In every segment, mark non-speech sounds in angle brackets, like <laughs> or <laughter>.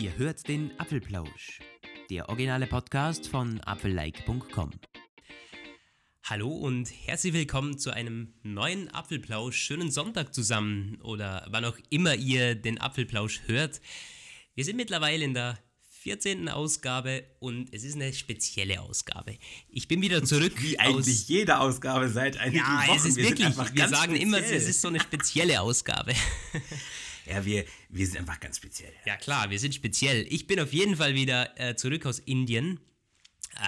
Ihr hört den Apfelplausch, der originale Podcast von apfellike.com. Hallo und herzlich willkommen zu einem neuen Apfelplausch. Schönen Sonntag zusammen oder wann auch immer ihr den Apfelplausch hört. Wir sind mittlerweile in der 14. Ausgabe und es ist eine spezielle Ausgabe. Ich bin wieder zurück. Wie eigentlich jede Ausgabe seit einigen ja, Wochen. Ja, es ist wir wirklich, wir sagen speziell. immer, es ist so eine spezielle Ausgabe. <laughs> Ja, wir, wir sind einfach ganz speziell. Ja klar, wir sind speziell. Ich bin auf jeden Fall wieder äh, zurück aus Indien.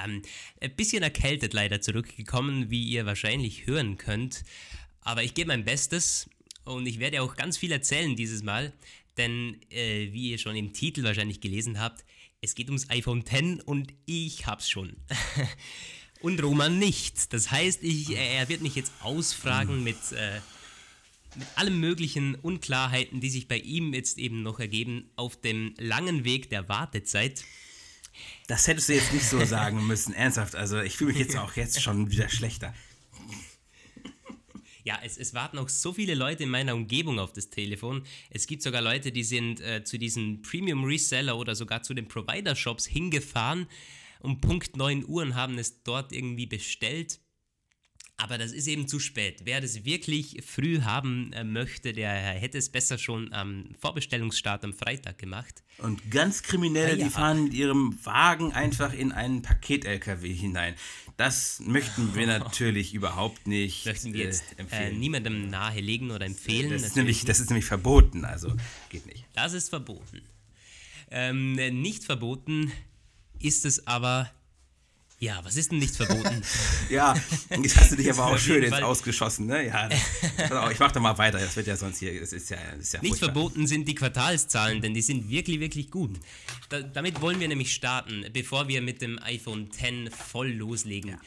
Ähm, ein bisschen erkältet leider zurückgekommen, wie ihr wahrscheinlich hören könnt. Aber ich gebe mein Bestes und ich werde auch ganz viel erzählen dieses Mal. Denn äh, wie ihr schon im Titel wahrscheinlich gelesen habt, es geht ums iPhone X und ich hab's schon. <laughs> und Roman nicht. Das heißt, ich, er wird mich jetzt ausfragen mit... Äh, mit allen möglichen Unklarheiten, die sich bei ihm jetzt eben noch ergeben, auf dem langen Weg der Wartezeit. Das hättest du jetzt nicht so sagen müssen, ernsthaft. Also ich fühle mich jetzt auch jetzt schon wieder schlechter. Ja, es, es, warten auch so viele Leute in meiner Umgebung auf das Telefon. Es gibt sogar Leute, die sind äh, zu diesen Premium Reseller oder sogar zu den Provider Shops hingefahren um Punkt 9 Uhr und haben es dort irgendwie bestellt. Aber das ist eben zu spät. Wer das wirklich früh haben äh, möchte, der hätte es besser schon am Vorbestellungsstart am Freitag gemacht. Und ganz Kriminelle, ja. die fahren mit ihrem Wagen einfach in einen Paket-LKW hinein. Das möchten wir <laughs> natürlich überhaupt nicht möchten wir jetzt, äh, empfehlen. Äh, niemandem nahelegen oder empfehlen. Das ist, nämlich, das ist nämlich verboten, also geht nicht. Das ist verboten. Ähm, nicht verboten ist es aber ja, was ist denn nicht verboten? <laughs> ja, jetzt hast du dich aber auch schön ins Ausgeschossen, ne? Ja, ich mach doch mal weiter, das wird ja sonst hier, das ist ja, das ist ja Nicht furchtbar. verboten sind die Quartalszahlen, denn die sind wirklich, wirklich gut. Da, damit wollen wir nämlich starten, bevor wir mit dem iPhone X voll loslegen. Ja.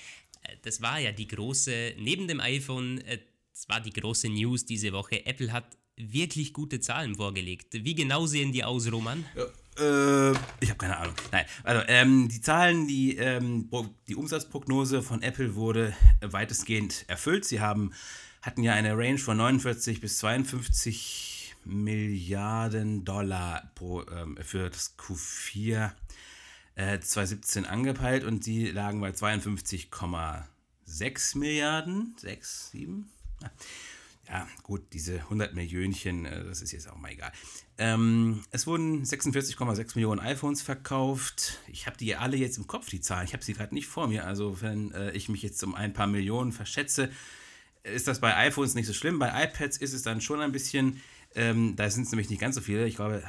Äh, das war ja die große, neben dem iPhone, äh, das war die große News diese Woche. Apple hat wirklich gute Zahlen vorgelegt. Wie genau sehen die aus, Roman? Ja. Äh, ich habe keine Ahnung. Nein, also ähm, die Zahlen, die, ähm, die Umsatzprognose von Apple wurde weitestgehend erfüllt. Sie haben, hatten ja eine Range von 49 bis 52 Milliarden Dollar pro, ähm, für das Q4 äh, 2017 angepeilt und sie lagen bei 52,6 Milliarden. 6, 7? Ja ja, gut, diese 100 Millionchen, äh, das ist jetzt auch mal egal. Ähm, es wurden 46,6 Millionen iPhones verkauft. Ich habe die alle jetzt im Kopf, die Zahlen. Ich habe sie gerade nicht vor mir. Also, wenn äh, ich mich jetzt um ein paar Millionen verschätze, ist das bei iPhones nicht so schlimm. Bei iPads ist es dann schon ein bisschen, ähm, da sind es nämlich nicht ganz so viele. Ich glaube,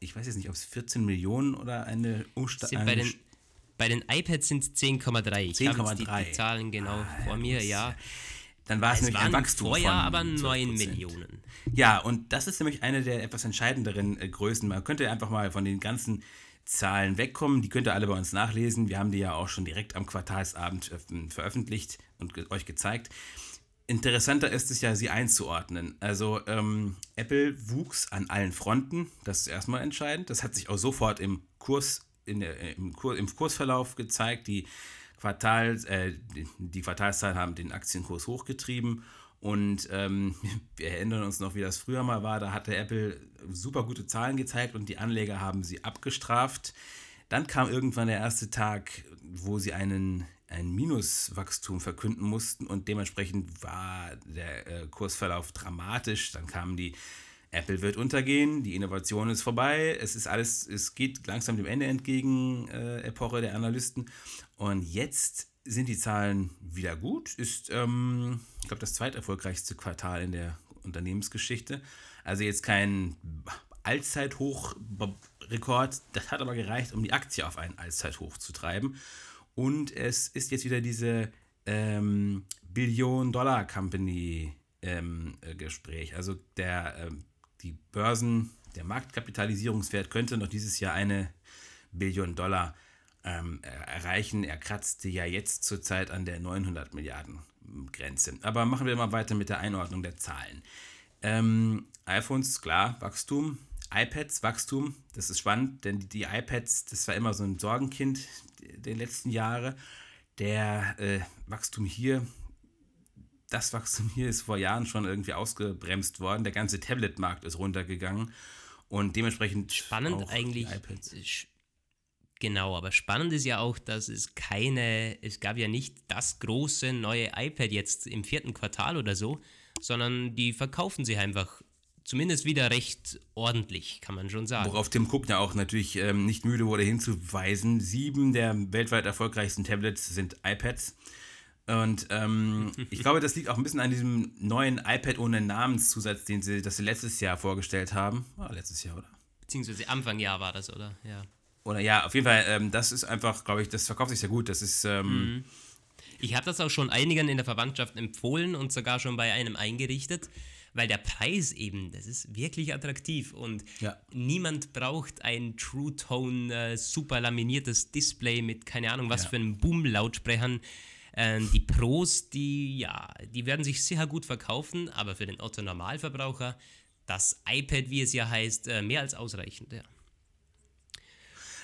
ich weiß jetzt nicht, ob es 14 Millionen oder eine Umstellung. Bei den, bei den iPads sind es 10,3. Ich 10,3. habe die, die, Zahlen genau ah, vor mir, ja. Dann war es, es nämlich ein Wachstum vorher von aber 9 Millionen. Ja, und das ist nämlich eine der etwas entscheidenderen äh, Größen. Man könnte einfach mal von den ganzen Zahlen wegkommen. Die könnt ihr alle bei uns nachlesen. Wir haben die ja auch schon direkt am Quartalsabend äh, veröffentlicht und ge euch gezeigt. Interessanter ist es ja, sie einzuordnen. Also ähm, Apple wuchs an allen Fronten. Das ist erstmal entscheidend. Das hat sich auch sofort im Kurs, in der, im, Kur, im Kursverlauf gezeigt. Die Quartal, äh, die Quartalszahlen haben den Aktienkurs hochgetrieben und ähm, <laughs> wir erinnern uns noch, wie das früher mal war. Da hatte Apple super gute Zahlen gezeigt und die Anleger haben sie abgestraft. Dann kam irgendwann der erste Tag, wo sie einen, ein Minuswachstum verkünden mussten und dementsprechend war der äh, Kursverlauf dramatisch. Dann kamen die Apple wird untergehen, die Innovation ist vorbei, es ist alles, es geht langsam dem Ende entgegen, äh, Epoche der Analysten. Und jetzt sind die Zahlen wieder gut. Ist, ähm, ich glaube, das zweiterfolgreichste Quartal in der Unternehmensgeschichte. Also jetzt kein Allzeithochrekord. Das hat aber gereicht, um die Aktie auf einen Allzeithoch zu treiben. Und es ist jetzt wieder diese ähm, Billion-Dollar-Company ähm, äh, Gespräch. Also der ähm, die Börsen, der Marktkapitalisierungswert könnte noch dieses Jahr eine Billion Dollar ähm, erreichen. Er kratzte ja jetzt zurzeit an der 900 Milliarden Grenze. Aber machen wir mal weiter mit der Einordnung der Zahlen. Ähm, iPhones, klar, Wachstum. iPads, Wachstum. Das ist spannend, denn die, iPads, das war immer so ein Sorgenkind der letzten Jahre. Der äh, Wachstum hier das Wachstum hier ist vor Jahren schon irgendwie ausgebremst worden. Der ganze Tablet-Markt ist runtergegangen. Und dementsprechend spannend eigentlich. Genau, aber spannend ist ja auch, dass es keine, es gab ja nicht das große neue iPad jetzt im vierten Quartal oder so, sondern die verkaufen sie einfach zumindest wieder recht ordentlich, kann man schon sagen. Worauf Tim Cook ja auch natürlich ähm, nicht müde wurde hinzuweisen. Sieben der weltweit erfolgreichsten Tablets sind iPads. Und ähm, <laughs> ich glaube, das liegt auch ein bisschen an diesem neuen iPad ohne Namenszusatz, den sie, das sie letztes Jahr vorgestellt haben. Oh, letztes Jahr, oder? Beziehungsweise Anfang Jahr war das, oder? Ja. Oder ja, auf jeden Fall, ähm, das ist einfach, glaube ich, das verkauft sich sehr gut. Das ist. Ähm, mhm. Ich habe das auch schon einigen in der Verwandtschaft empfohlen und sogar schon bei einem eingerichtet, weil der Preis eben, das ist wirklich attraktiv und ja. niemand braucht ein True Tone äh, super laminiertes Display mit keine Ahnung was ja. für einem Boom-Lautsprechern. Äh, die Pros, die ja, die werden sich sehr gut verkaufen, aber für den Otto Normalverbraucher das iPad, wie es ja heißt, äh, mehr als ausreichend. Ja.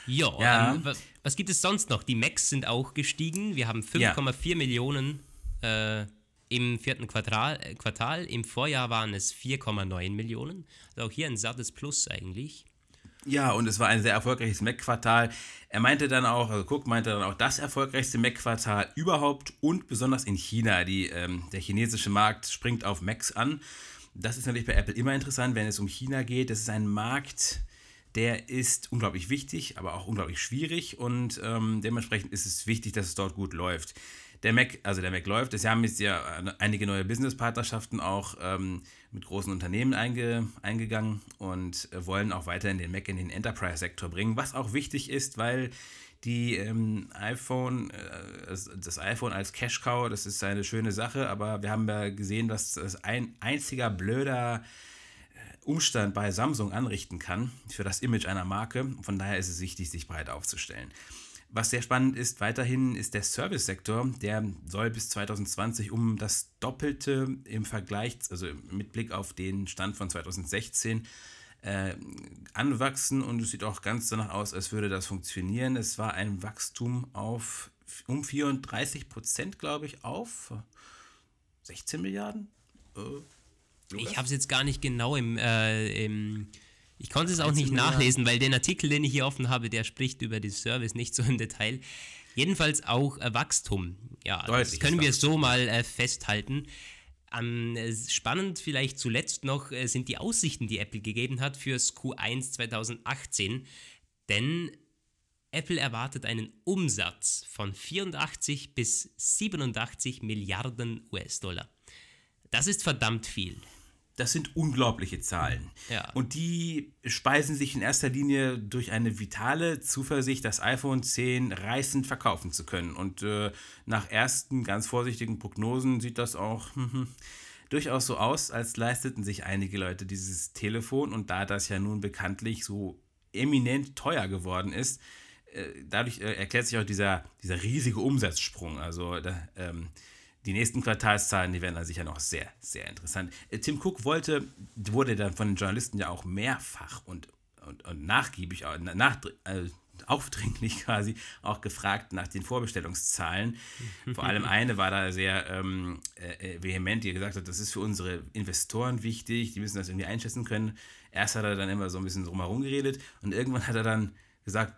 Jo, ja, ähm, was gibt es sonst noch? Die Macs sind auch gestiegen. Wir haben 5,4 ja. Millionen äh, im vierten Quartal, äh, Quartal. Im Vorjahr waren es 4,9 Millionen. Also auch hier ein sattes Plus eigentlich. Ja, und es war ein sehr erfolgreiches Mac-Quartal. Er meinte dann auch, also Cook meinte dann auch, das erfolgreichste Mac-Quartal überhaupt und besonders in China. Die, ähm, der chinesische Markt springt auf Macs an. Das ist natürlich bei Apple immer interessant, wenn es um China geht. Das ist ein Markt, der ist unglaublich wichtig, aber auch unglaublich schwierig und ähm, dementsprechend ist es wichtig, dass es dort gut läuft. Der Mac, also der Mac läuft. Es haben jetzt ja einige neue Business-Partnerschaften auch ähm, mit großen Unternehmen einge, eingegangen und äh, wollen auch weiterhin den Mac in den Enterprise-Sektor bringen, was auch wichtig ist, weil die ähm, iPhone, äh, das iPhone als Cash Cow, das ist eine schöne Sache, aber wir haben ja gesehen, dass das ein einziger blöder Umstand bei Samsung anrichten kann für das Image einer Marke. Von daher ist es wichtig, sich breit aufzustellen. Was sehr spannend ist, weiterhin ist der Service-Sektor, der soll bis 2020 um das Doppelte im Vergleich, also mit Blick auf den Stand von 2016, äh, anwachsen und es sieht auch ganz danach aus, als würde das funktionieren. Es war ein Wachstum auf um 34 Prozent, glaube ich, auf 16 Milliarden. Äh, ich habe es jetzt gar nicht genau im, äh, im ich konnte es auch nicht nachlesen, weil den Artikel, den ich hier offen habe, der spricht über den Service nicht so im Detail. Jedenfalls auch äh, Wachstum. Ja, Deutlich das können wir so mal äh, festhalten. Ähm, spannend vielleicht zuletzt noch äh, sind die Aussichten, die Apple gegeben hat fürs Q1 2018. Denn Apple erwartet einen Umsatz von 84 bis 87 Milliarden US-Dollar. Das ist verdammt viel. Das sind unglaubliche Zahlen. Ja. Und die speisen sich in erster Linie durch eine vitale Zuversicht, das iPhone 10 reißend verkaufen zu können. Und äh, nach ersten ganz vorsichtigen Prognosen sieht das auch <laughs> hm, durchaus so aus, als leisteten sich einige Leute dieses Telefon. Und da das ja nun bekanntlich so eminent teuer geworden ist, äh, dadurch äh, erklärt sich auch dieser, dieser riesige Umsatzsprung. Also da, ähm, die nächsten Quartalszahlen, die werden dann sicher noch sehr, sehr interessant. Äh, Tim Cook wollte, wurde dann von den Journalisten ja auch mehrfach und, und, und nachgiebig, nach, äh, aufdringlich <laughs> quasi auch gefragt nach den Vorbestellungszahlen. <laughs> Vor allem eine war da sehr ähm, äh, äh, vehement, die gesagt hat, das ist für unsere Investoren wichtig, die müssen das irgendwie einschätzen können. Erst hat er dann immer so ein bisschen drumherum geredet und irgendwann hat er dann gesagt,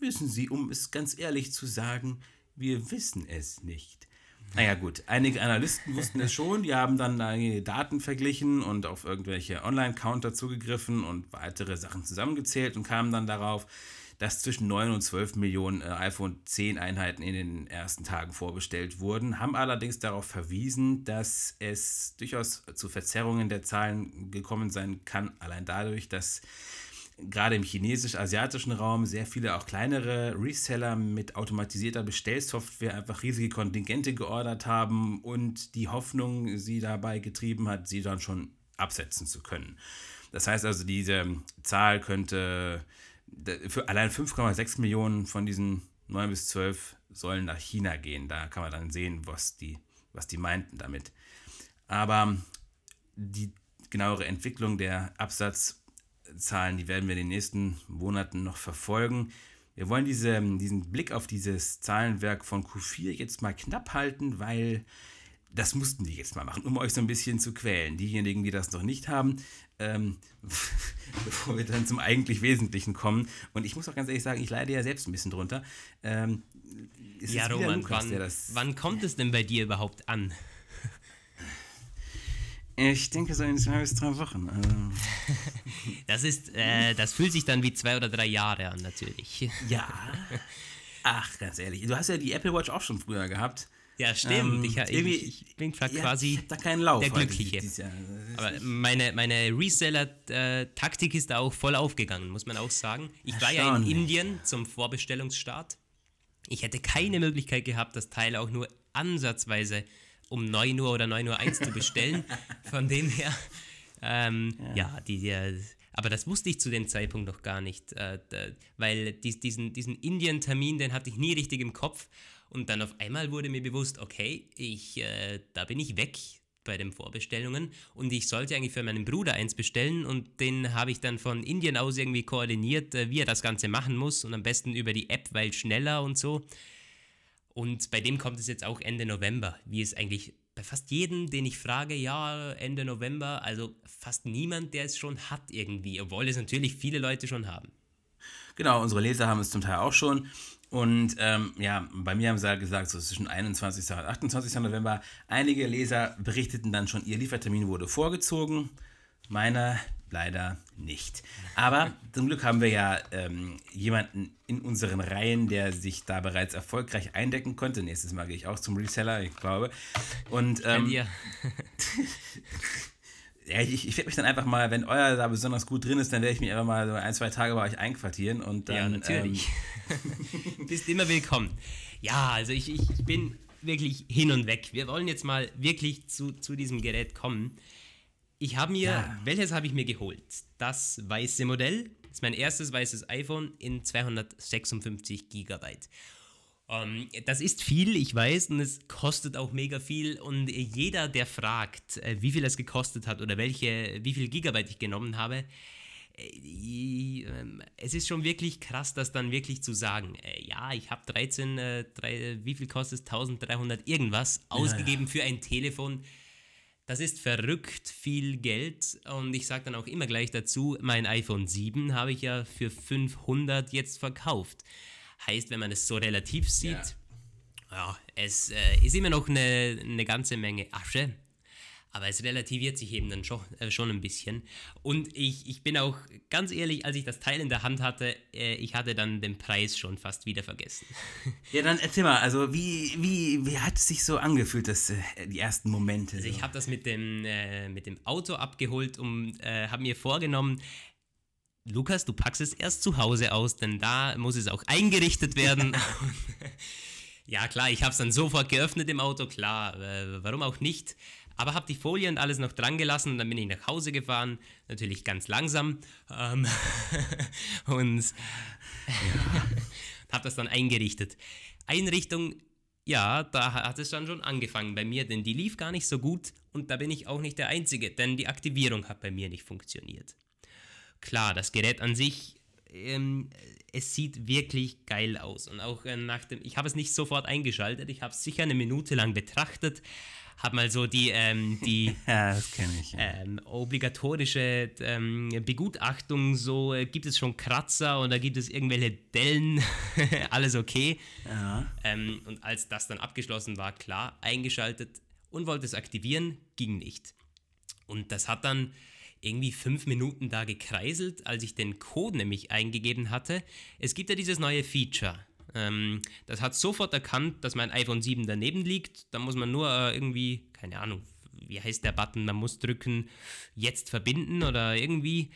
wissen Sie, um es ganz ehrlich zu sagen, wir wissen es nicht. Naja gut, einige Analysten wussten es schon, die haben dann einige Daten verglichen und auf irgendwelche Online-Counter zugegriffen und weitere Sachen zusammengezählt und kamen dann darauf, dass zwischen 9 und 12 Millionen äh, iPhone 10 Einheiten in den ersten Tagen vorbestellt wurden, haben allerdings darauf verwiesen, dass es durchaus zu Verzerrungen der Zahlen gekommen sein kann, allein dadurch, dass gerade im chinesisch-asiatischen Raum sehr viele auch kleinere Reseller mit automatisierter Bestellsoftware einfach riesige Kontingente geordert haben und die Hoffnung sie dabei getrieben hat, sie dann schon absetzen zu können. Das heißt also, diese Zahl könnte für allein 5,6 Millionen von diesen 9 bis 12 sollen nach China gehen. Da kann man dann sehen, was die, was die meinten damit. Aber die genauere Entwicklung der Absatz- Zahlen, die werden wir in den nächsten Monaten noch verfolgen. Wir wollen diese, diesen Blick auf dieses Zahlenwerk von Q4 jetzt mal knapp halten, weil das mussten die jetzt mal machen, um euch so ein bisschen zu quälen. Diejenigen, die das noch nicht haben, ähm, <laughs> bevor wir dann zum eigentlich Wesentlichen kommen. Und ich muss auch ganz ehrlich sagen, ich leide ja selbst ein bisschen drunter. Ähm, ja, Roman, Lukas, wann, wann kommt es denn bei dir überhaupt an? Ich denke so in zwei bis drei Wochen. Also. <laughs> Das ist, äh, das fühlt sich dann wie zwei oder drei Jahre an, natürlich. Ja. Ach, ganz ehrlich, du hast ja die Apple Watch auch schon früher gehabt. Ja, stimmt. Ähm, ich, ich, ich, bin quasi ja, da keinen Lauf der Glückliche. Aber meine, meine Reseller-Taktik ist da auch voll aufgegangen, muss man auch sagen. Ich war ja in Indien zum Vorbestellungsstart. Ich hätte keine Möglichkeit gehabt, das Teil auch nur ansatzweise um 9 Uhr oder 9 Uhr 1 zu bestellen. <laughs> Von dem her, ähm, ja. ja, die, die, aber das wusste ich zu dem Zeitpunkt noch gar nicht, äh, weil diesen, diesen Indien-Termin, den hatte ich nie richtig im Kopf. Und dann auf einmal wurde mir bewusst, okay, ich, äh, da bin ich weg bei den Vorbestellungen und ich sollte eigentlich für meinen Bruder eins bestellen und den habe ich dann von Indien aus irgendwie koordiniert, äh, wie er das Ganze machen muss und am besten über die App, weil schneller und so. Und bei dem kommt es jetzt auch Ende November, wie es eigentlich bei fast jedem, den ich frage, ja, Ende November, also fast niemand, der es schon hat irgendwie, obwohl es natürlich viele Leute schon haben. Genau, unsere Leser haben es zum Teil auch schon. Und ähm, ja, bei mir haben sie halt gesagt, so zwischen 21. und 28. November. Einige Leser berichteten dann schon, ihr Liefertermin wurde vorgezogen. Meiner leider nicht. Aber zum Glück haben wir ja ähm, jemanden in unseren Reihen, der sich da bereits erfolgreich eindecken konnte. Nächstes Mal gehe ich auch zum Reseller, ich glaube. Und ähm, <laughs> ja, ich, ich werde mich dann einfach mal, wenn euer da besonders gut drin ist, dann werde ich mich einfach mal so ein, zwei Tage bei euch einquartieren und dann. Ja, natürlich. Ähm, <laughs> Bist immer willkommen. Ja, also ich, ich bin wirklich hin und weg. Wir wollen jetzt mal wirklich zu, zu diesem Gerät kommen. Ich habe mir, ja. welches habe ich mir geholt? Das weiße Modell. Das ist mein erstes weißes iPhone in 256 Gigabyte. Um, das ist viel, ich weiß, und es kostet auch mega viel. Und jeder, der fragt, äh, wie viel es gekostet hat oder welche, wie viel Gigabyte ich genommen habe, äh, ähm, es ist schon wirklich krass, das dann wirklich zu sagen. Äh, ja, ich habe 13, 3, wie viel kostet es? 1300 irgendwas ausgegeben ja, ja. für ein Telefon das ist verrückt viel Geld und ich sage dann auch immer gleich dazu, mein iPhone 7 habe ich ja für 500 jetzt verkauft. Heißt, wenn man es so relativ sieht, ja, ja es äh, ist immer noch eine, eine ganze Menge Asche, aber es relativiert sich eben dann schon, äh, schon ein bisschen. Und ich, ich bin auch ganz ehrlich, als ich das Teil in der Hand hatte, äh, ich hatte dann den Preis schon fast wieder vergessen. <laughs> Ja, dann erzähl mal, also wie, wie, wie hat es sich so angefühlt, das, äh, die ersten Momente? Also so? ich habe das mit dem, äh, mit dem Auto abgeholt und äh, habe mir vorgenommen, Lukas, du packst es erst zu Hause aus, denn da muss es auch eingerichtet werden. <laughs> ja, klar, ich habe es dann sofort geöffnet im Auto, klar, äh, warum auch nicht. Aber habe die Folie und alles noch dran gelassen und dann bin ich nach Hause gefahren, natürlich ganz langsam. Ähm, <laughs> und <laughs> ja. habe das dann eingerichtet. Einrichtung, ja, da hat es dann schon angefangen bei mir, denn die lief gar nicht so gut und da bin ich auch nicht der Einzige, denn die Aktivierung hat bei mir nicht funktioniert. Klar, das Gerät an sich, ähm, es sieht wirklich geil aus und auch äh, nach dem, ich habe es nicht sofort eingeschaltet, ich habe es sicher eine Minute lang betrachtet, habe mal so die, ähm, die <laughs> ja, ich, ja. ähm, obligatorische ähm, Begutachtung, so äh, gibt es schon Kratzer oder gibt es irgendwelche Dellen, <laughs> alles okay. Ja. Ähm, und als das dann abgeschlossen war, klar, eingeschaltet und wollte es aktivieren, ging nicht. Und das hat dann irgendwie fünf Minuten da gekreiselt, als ich den Code nämlich eingegeben hatte. Es gibt ja dieses neue Feature ähm, das hat sofort erkannt, dass mein iPhone 7 daneben liegt. Da muss man nur äh, irgendwie, keine Ahnung, wie heißt der Button? Man muss drücken, jetzt verbinden oder irgendwie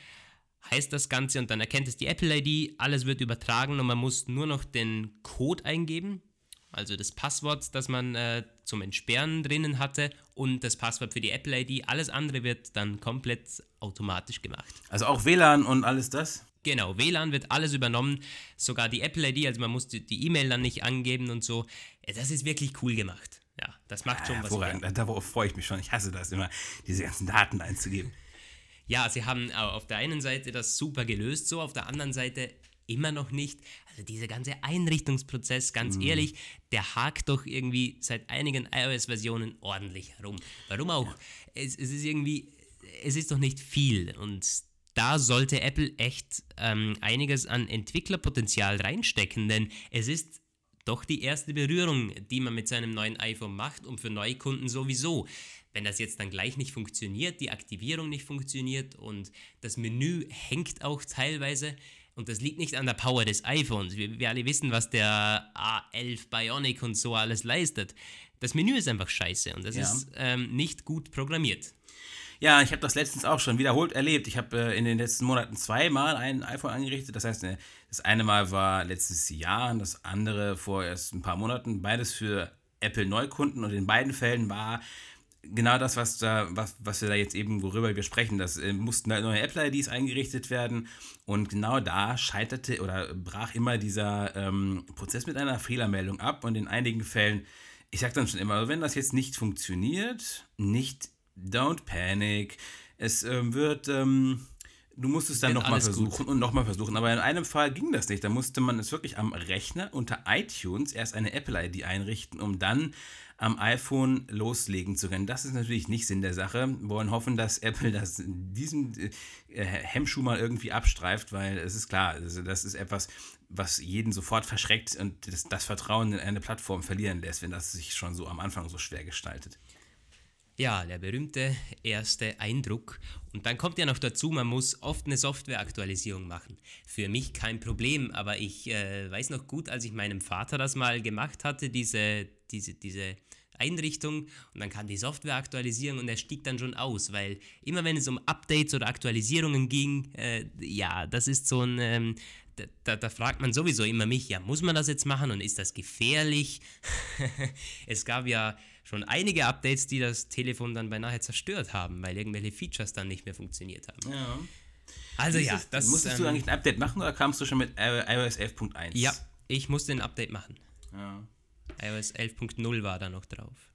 heißt das Ganze und dann erkennt es die Apple ID, alles wird übertragen und man muss nur noch den Code eingeben, also das Passwort, das man äh, zum Entsperren drinnen hatte und das Passwort für die Apple ID. Alles andere wird dann komplett automatisch gemacht. Also auch WLAN und alles das? Genau, WLAN wird alles übernommen, sogar die Apple ID, also man muss die E-Mail dann nicht angeben und so. Das ist wirklich cool gemacht. Ja, das macht schon ja, was. Darauf freue ich mich schon. Ich hasse das immer, diese ganzen Daten einzugeben. Ja, sie haben auf der einen Seite das super gelöst, so auf der anderen Seite immer noch nicht. Also dieser ganze Einrichtungsprozess, ganz mhm. ehrlich, der hakt doch irgendwie seit einigen iOS-Versionen ordentlich herum. Warum auch? Ja. Es, es ist irgendwie, es ist doch nicht viel und da sollte Apple echt ähm, einiges an Entwicklerpotenzial reinstecken, denn es ist doch die erste Berührung, die man mit seinem neuen iPhone macht und für Neukunden sowieso. Wenn das jetzt dann gleich nicht funktioniert, die Aktivierung nicht funktioniert und das Menü hängt auch teilweise, und das liegt nicht an der Power des iPhones. Wir, wir, alle wissen, was der A11 Bionic und so alles leistet. Das Menü ist einfach scheiße und das ja. ist ähm, nicht gut programmiert. Ja, ich habe das letztens auch schon wiederholt erlebt. Ich habe äh, in den letzten Monaten zweimal ein iPhone angerichtet. Das heißt, ne, das eine Mal war letztes Jahr und das andere vor erst ein paar Monaten. Beides für Apple Neukunden und in beiden Fällen war genau das, was, da, was, was wir da jetzt eben, worüber wir sprechen. Das äh, mussten da neue Apple-IDs eingerichtet werden und genau da scheiterte oder brach immer dieser ähm, Prozess mit einer Fehlermeldung ab und in einigen Fällen, ich sage dann schon immer, wenn das jetzt nicht funktioniert, nicht don't panic. Es ähm, wird, ähm, du musst es dann nochmal versuchen gut. und nochmal versuchen. Aber in einem Fall ging das nicht. Da musste man es wirklich am Rechner unter iTunes erst eine Apple-ID einrichten, um dann am iPhone loslegen zu können. Das ist natürlich nicht Sinn der Sache. Wir wollen hoffen, dass Apple das diesen äh, Hemmschuh mal irgendwie abstreift, weil es ist klar, also das ist etwas, was jeden sofort verschreckt und das, das Vertrauen in eine Plattform verlieren lässt, wenn das sich schon so am Anfang so schwer gestaltet. Ja, der berühmte erste Eindruck. Und dann kommt ja noch dazu, man muss oft eine Softwareaktualisierung machen. Für mich kein Problem, aber ich äh, weiß noch gut, als ich meinem Vater das mal gemacht hatte, diese, diese, diese Einrichtung, und dann kam die Softwareaktualisierung und er stieg dann schon aus, weil immer wenn es um Updates oder Aktualisierungen ging, äh, ja, das ist so ein, ähm, da, da, fragt man sowieso immer mich, ja, muss man das jetzt machen und ist das gefährlich? <laughs> es gab ja schon einige Updates, die das Telefon dann beinahe zerstört haben, weil irgendwelche Features dann nicht mehr funktioniert haben. Ja. Also ja, das Musstest ähm, du eigentlich ein Update machen oder kamst du schon mit iOS 11.1? Ja, ich musste ein Update machen. Ja. iOS 11.0 war da noch drauf.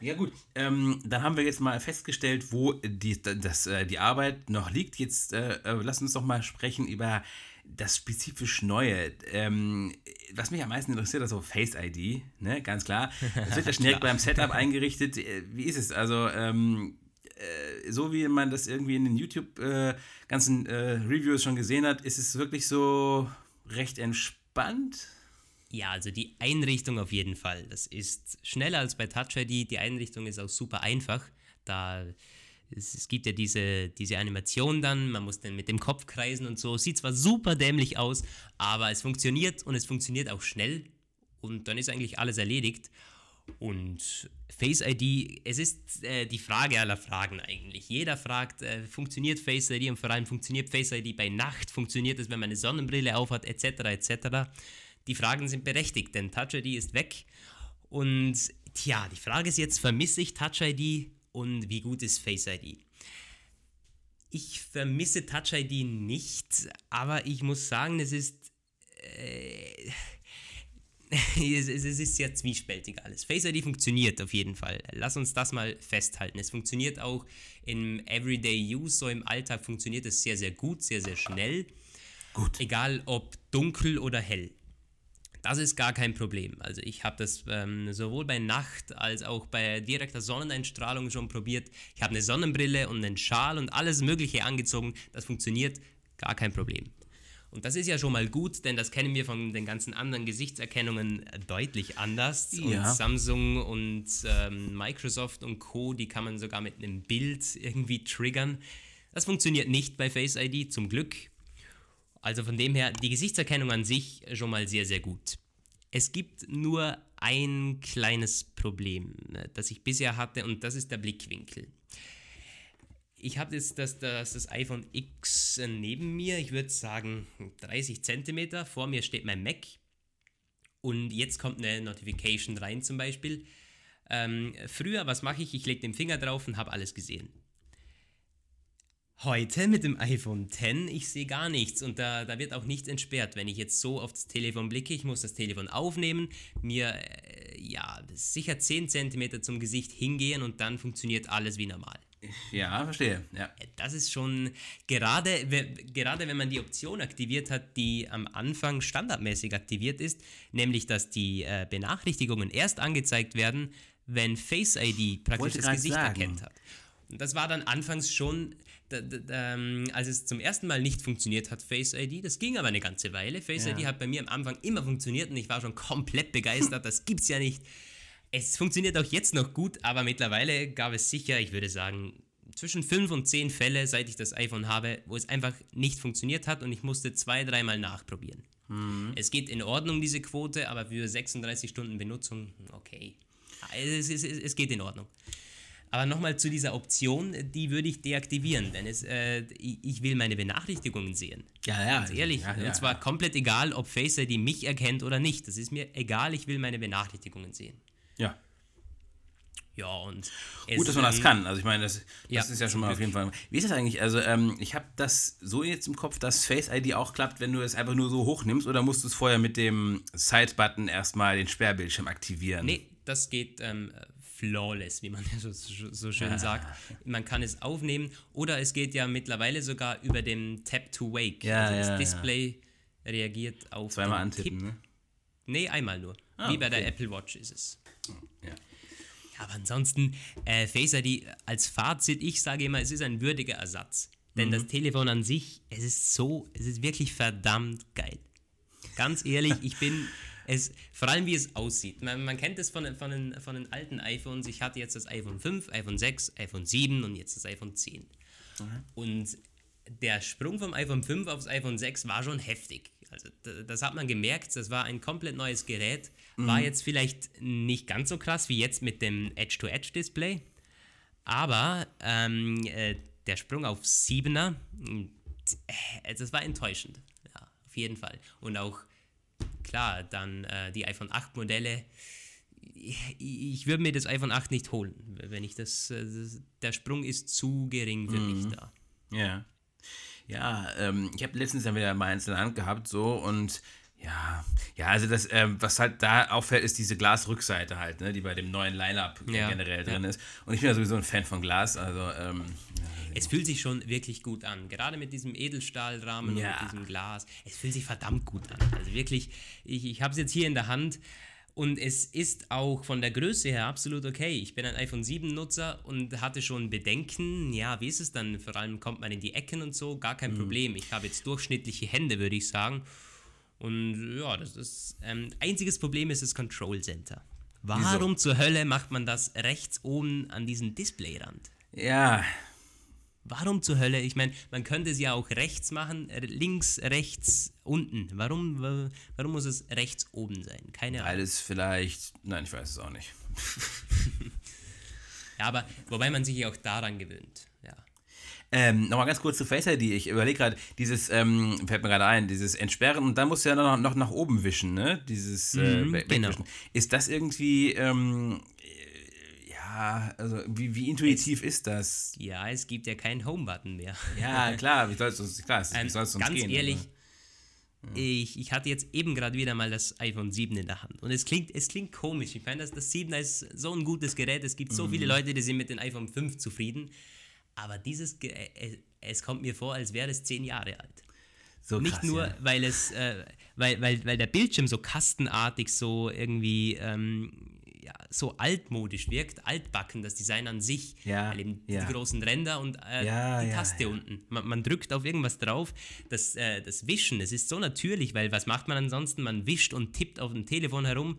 Ja gut, ähm, dann haben wir jetzt mal festgestellt, wo die, das, äh, die Arbeit noch liegt. Jetzt äh, äh lass uns doch mal sprechen über das spezifisch Neue. Ähm, was mich am meisten interessiert, ist so Face ID, ne? ganz klar. Das wird ja <laughs> schnell beim Setup eingerichtet. Äh, wie ist es? Also, ähm, äh, so wie man das irgendwie in den YouTube äh, äh, Reviews schon gesehen hat, ist es wirklich so recht entspannt. Ja, also die Einrichtung auf jeden Fall. Das ist schneller als bei Touch ID. Die Einrichtung ist auch super einfach. Da es, es, gibt ja diese, diese Animation dann, man muss dann mit dem Kopf kreisen und so. Sieht zwar super dämlich aus, aber es funktioniert und es funktioniert auch schnell und dann ist eigentlich alles erledigt. Und Face ID, es ist äh, die Frage aller Fragen eigentlich. Jeder fragt, äh, funktioniert Face ID und vor allem funktioniert Face ID bei Nacht, funktioniert es, wenn man eine Sonnenbrille aufhat, etc. etc. Die Fragen sind berechtigt, denn Touch ID ist weg. Und tja, die Frage ist jetzt, vermisse ich Touch ID und wie gut ist Face ID? Ich vermisse Touch ID nicht, aber ich muss sagen, es ist. Äh, <laughs> es, es, ist sehr zwiespältig alles. Face ID funktioniert auf jeden Fall. Lass uns das mal festhalten. Es funktioniert auch im Everyday Use, so im Alltag funktioniert es sehr, sehr gut, sehr, sehr schnell. Gut. Egal ob dunkel oder hell. Das ist gar kein Problem. Also ich habe das ähm, sowohl bei Nacht als auch bei direkter Sonneneinstrahlung schon probiert. Ich habe eine Sonnenbrille und einen Schal und alles Mögliche angezogen. Das funktioniert gar kein Problem. Und das ist ja schon mal gut, denn das kennen wir von den ganzen anderen Gesichtserkennungen deutlich anders. Ja. Und Samsung und ähm, Microsoft und Co., die kann man sogar mit einem Bild irgendwie triggern. Das funktioniert nicht bei Face ID, zum Glück. Also von dem her, die Gesichtserkennung an sich schon mal sehr, sehr gut. Es gibt nur ein kleines Problem, das ich bisher hatte, und das ist der Blickwinkel. Ich habe jetzt das, das, das iPhone X neben mir, ich würde sagen 30 cm. Vor mir steht mein Mac. Und jetzt kommt eine Notification rein zum Beispiel. Ähm, früher, was mache ich? Ich lege den Finger drauf und habe alles gesehen. Heute mit dem iPhone X, ich sehe gar nichts und da, da wird auch nichts entsperrt. Wenn ich jetzt so auf das Telefon blicke, ich muss das Telefon aufnehmen, mir äh, ja sicher 10 cm zum Gesicht hingehen und dann funktioniert alles wie normal. Ja, verstehe. Ja. Das ist schon, gerade, gerade wenn man die Option aktiviert hat, die am Anfang standardmäßig aktiviert ist, nämlich dass die äh, Benachrichtigungen erst angezeigt werden, wenn Face ID praktisch das Gesicht sagen. erkennt hat. Und das war dann anfangs schon, da, da, ähm, als es zum ersten Mal nicht funktioniert hat, Face ID. Das ging aber eine ganze Weile. Face ja. ID hat bei mir am Anfang immer funktioniert und ich war schon komplett begeistert. das gibt's ja nicht. Es funktioniert auch jetzt noch gut, aber mittlerweile gab es sicher, ich würde sagen, zwischen fünf und zehn Fälle, seit ich das iPhone habe, wo es einfach nicht funktioniert hat und ich musste zwei, dreimal nachprobieren. Mhm. Es geht in Ordnung, diese Quote, aber für 36 Stunden Benutzung, okay. Es, es, es, es geht in Ordnung. Aber nochmal zu dieser Option, die würde ich deaktivieren, denn es, äh, ich will meine Benachrichtigungen sehen. Ja, ja. Ganz ehrlich. Ja, ja, und zwar komplett egal, ob Face ID mich erkennt oder nicht. Das ist mir egal, ich will meine Benachrichtigungen sehen. Ja. Ja, und. Gut, dass man das kann. Also, ich meine, das, das ja, ist ja schon mal auf jeden Fall. Wie ist das eigentlich? Also, ähm, ich habe das so jetzt im Kopf, dass Face ID auch klappt, wenn du es einfach nur so hochnimmst, oder musst du es vorher mit dem Side-Button erstmal den Sperrbildschirm aktivieren? Nee, das geht ähm, flawless, wie man so, so schön ah. sagt. Man kann es aufnehmen oder es geht ja mittlerweile sogar über den Tap to Wake. Ja, also das ja, Display ja. reagiert auf. Zweimal antippen, Kipp. ne? Nee, einmal nur. Ah, wie bei okay. der Apple Watch ist es. Ja. Ja, aber ansonsten, äh, Face ID als Fazit, ich sage immer, es ist ein würdiger Ersatz. Denn mhm. das Telefon an sich, es ist so, es ist wirklich verdammt geil. Ganz ehrlich, ich bin, es, vor allem wie es aussieht. Man, man kennt es von, von, den, von den alten iPhones. Ich hatte jetzt das iPhone 5, iPhone 6, iPhone 7 und jetzt das iPhone 10. Mhm. Und der Sprung vom iPhone 5 aufs iPhone 6 war schon heftig. Also das hat man gemerkt, das war ein komplett neues Gerät. War mhm. jetzt vielleicht nicht ganz so krass wie jetzt mit dem Edge-to-Edge-Display, aber ähm, äh, der Sprung auf 7er, äh, das war enttäuschend. Ja, auf jeden Fall. Und auch, klar, dann äh, die iPhone 8 Modelle. Ich, ich würde mir das iPhone 8 nicht holen, wenn ich das, äh, das der Sprung ist zu gering für mhm. mich da. Ja. Ja, ähm, ich habe letztens ja wieder mal eins in der Hand gehabt, so und ja, ja, also das, ähm, was halt da auffällt, ist diese Glasrückseite halt, ne, die bei dem neuen Line-Up ja, generell drin ja. ist. Und ich bin ja sowieso ein Fan von Glas, also ähm, es fühlt sich schon wirklich gut an. Gerade mit diesem Edelstahlrahmen ja. und mit diesem Glas. Es fühlt sich verdammt gut an. Also wirklich, ich, ich habe es jetzt hier in der Hand und es ist auch von der Größe her absolut okay. Ich bin ein iPhone 7 Nutzer und hatte schon Bedenken. Ja, wie ist es dann? Vor allem kommt man in die Ecken und so, gar kein mhm. Problem. Ich habe jetzt durchschnittliche Hände, würde ich sagen. Und ja, das ist. Ähm, einziges Problem ist das Control Center. Warum Wieso? zur Hölle macht man das rechts oben an diesen Displayrand? Ja, Warum zur Hölle? Ich meine, man könnte es ja auch rechts machen, links, rechts, unten. Warum, warum muss es rechts oben sein? Keine Ahnung. Weil es vielleicht, nein, ich weiß es auch nicht. <laughs> ja, aber wobei man sich ja auch daran gewöhnt. Ja. Ähm, Nochmal ganz kurz zu Face ID. Ich überlege gerade, dieses, ähm, fällt mir gerade ein, dieses Entsperren und dann musst du ja noch, noch nach oben wischen, ne? Dieses äh, mhm, genau. Ist das irgendwie ähm, also wie, wie intuitiv es, ist das? Ja, es gibt ja keinen Home-Button mehr. Ja, klar, wie soll es uns, klar, ähm, uns ganz gehen? Ganz ehrlich, ich, ich hatte jetzt eben gerade wieder mal das iPhone 7 in der Hand. Und es klingt, es klingt komisch. Ich meine, das, das 7 ist so ein gutes Gerät. Es gibt so mhm. viele Leute, die sind mit dem iPhone 5 zufrieden. Aber dieses Gerät, es, es kommt mir vor, als wäre es 10 Jahre alt. So Nicht nur, ja. weil es, äh, weil, weil, weil der Bildschirm so kastenartig so irgendwie ähm, ja, so altmodisch wirkt, altbacken, das Design an sich, ja, eben ja. die großen Ränder und äh, die Taste unten. Man, man, drückt auf irgendwas drauf, das, äh, das Wischen, es ist so natürlich, weil was macht man ansonsten? Man wischt und tippt auf dem Telefon herum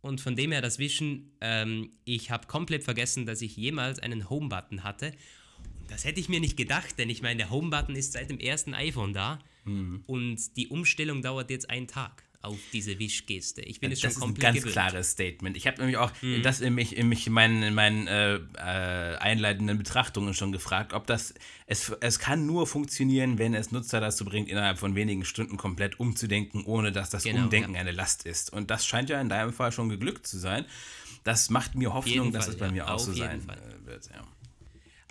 und von dem her das Wischen, ähm, ich habe komplett vergessen, dass ich jemals einen Home-Button hatte. Das hätte ich mir nicht gedacht, denn ich meine, der Home-Button ist seit dem ersten iPhone da mhm. und die Umstellung dauert jetzt einen Tag auf diese Wischgeste. Ich bin es schon komplett Das ist ein ganz gewöhnt. klares Statement. Ich habe nämlich auch mhm. das in mich, in mich in meinen, in meinen äh, äh, einleitenden Betrachtungen schon gefragt, ob das es, es kann nur funktionieren, wenn es Nutzer dazu bringt, innerhalb von wenigen Stunden komplett umzudenken, ohne dass das genau, Umdenken ja. eine Last ist. Und das scheint ja in deinem Fall schon geglückt zu sein. Das macht mir Hoffnung, dass Fall, es bei ja. mir auch auf so sein Fall. Äh, wird. Ja.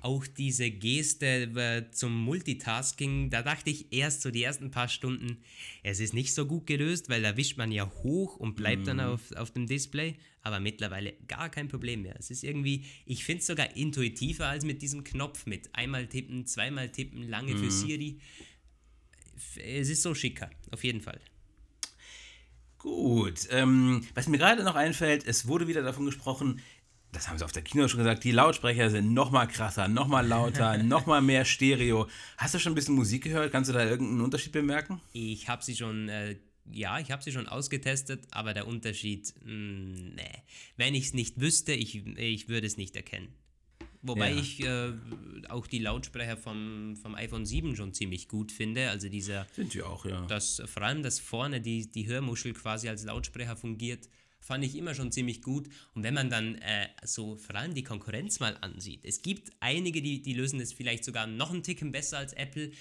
Auch diese Geste äh, zum Multitasking, da dachte ich erst so die ersten paar Stunden, es ist nicht so gut gelöst, weil da wischt man ja hoch und bleibt mhm. dann auf, auf dem Display, aber mittlerweile gar kein Problem mehr. Es ist irgendwie, ich finde es sogar intuitiver als mit diesem Knopf mit einmal tippen, zweimal tippen, lange mhm. für Siri. Es ist so schicker, auf jeden Fall. Gut, ähm, was mir gerade noch einfällt, es wurde wieder davon gesprochen, das haben sie auf der Kino schon gesagt, die Lautsprecher sind noch mal krasser, noch mal lauter, <laughs> noch mal mehr Stereo. Hast du schon ein bisschen Musik gehört? Kannst du da irgendeinen Unterschied bemerken? Ich habe sie schon, äh, ja, ich habe sie schon ausgetestet, aber der Unterschied, mh, mm, nee. Wenn ich es nicht wüsste, ich, ich würde es nicht erkennen. Wobei ja. ich äh, auch die Lautsprecher vom, vom iPhone 7 schon ziemlich gut finde. Also dieser. Sind sie auch, ja. Das, vor allem, dass vorne die, die Hörmuschel quasi als Lautsprecher fungiert fand ich immer schon ziemlich gut. Und wenn man dann äh, so vor allem die Konkurrenz mal ansieht, es gibt einige, die, die lösen das vielleicht sogar noch einen Ticken besser als Apple.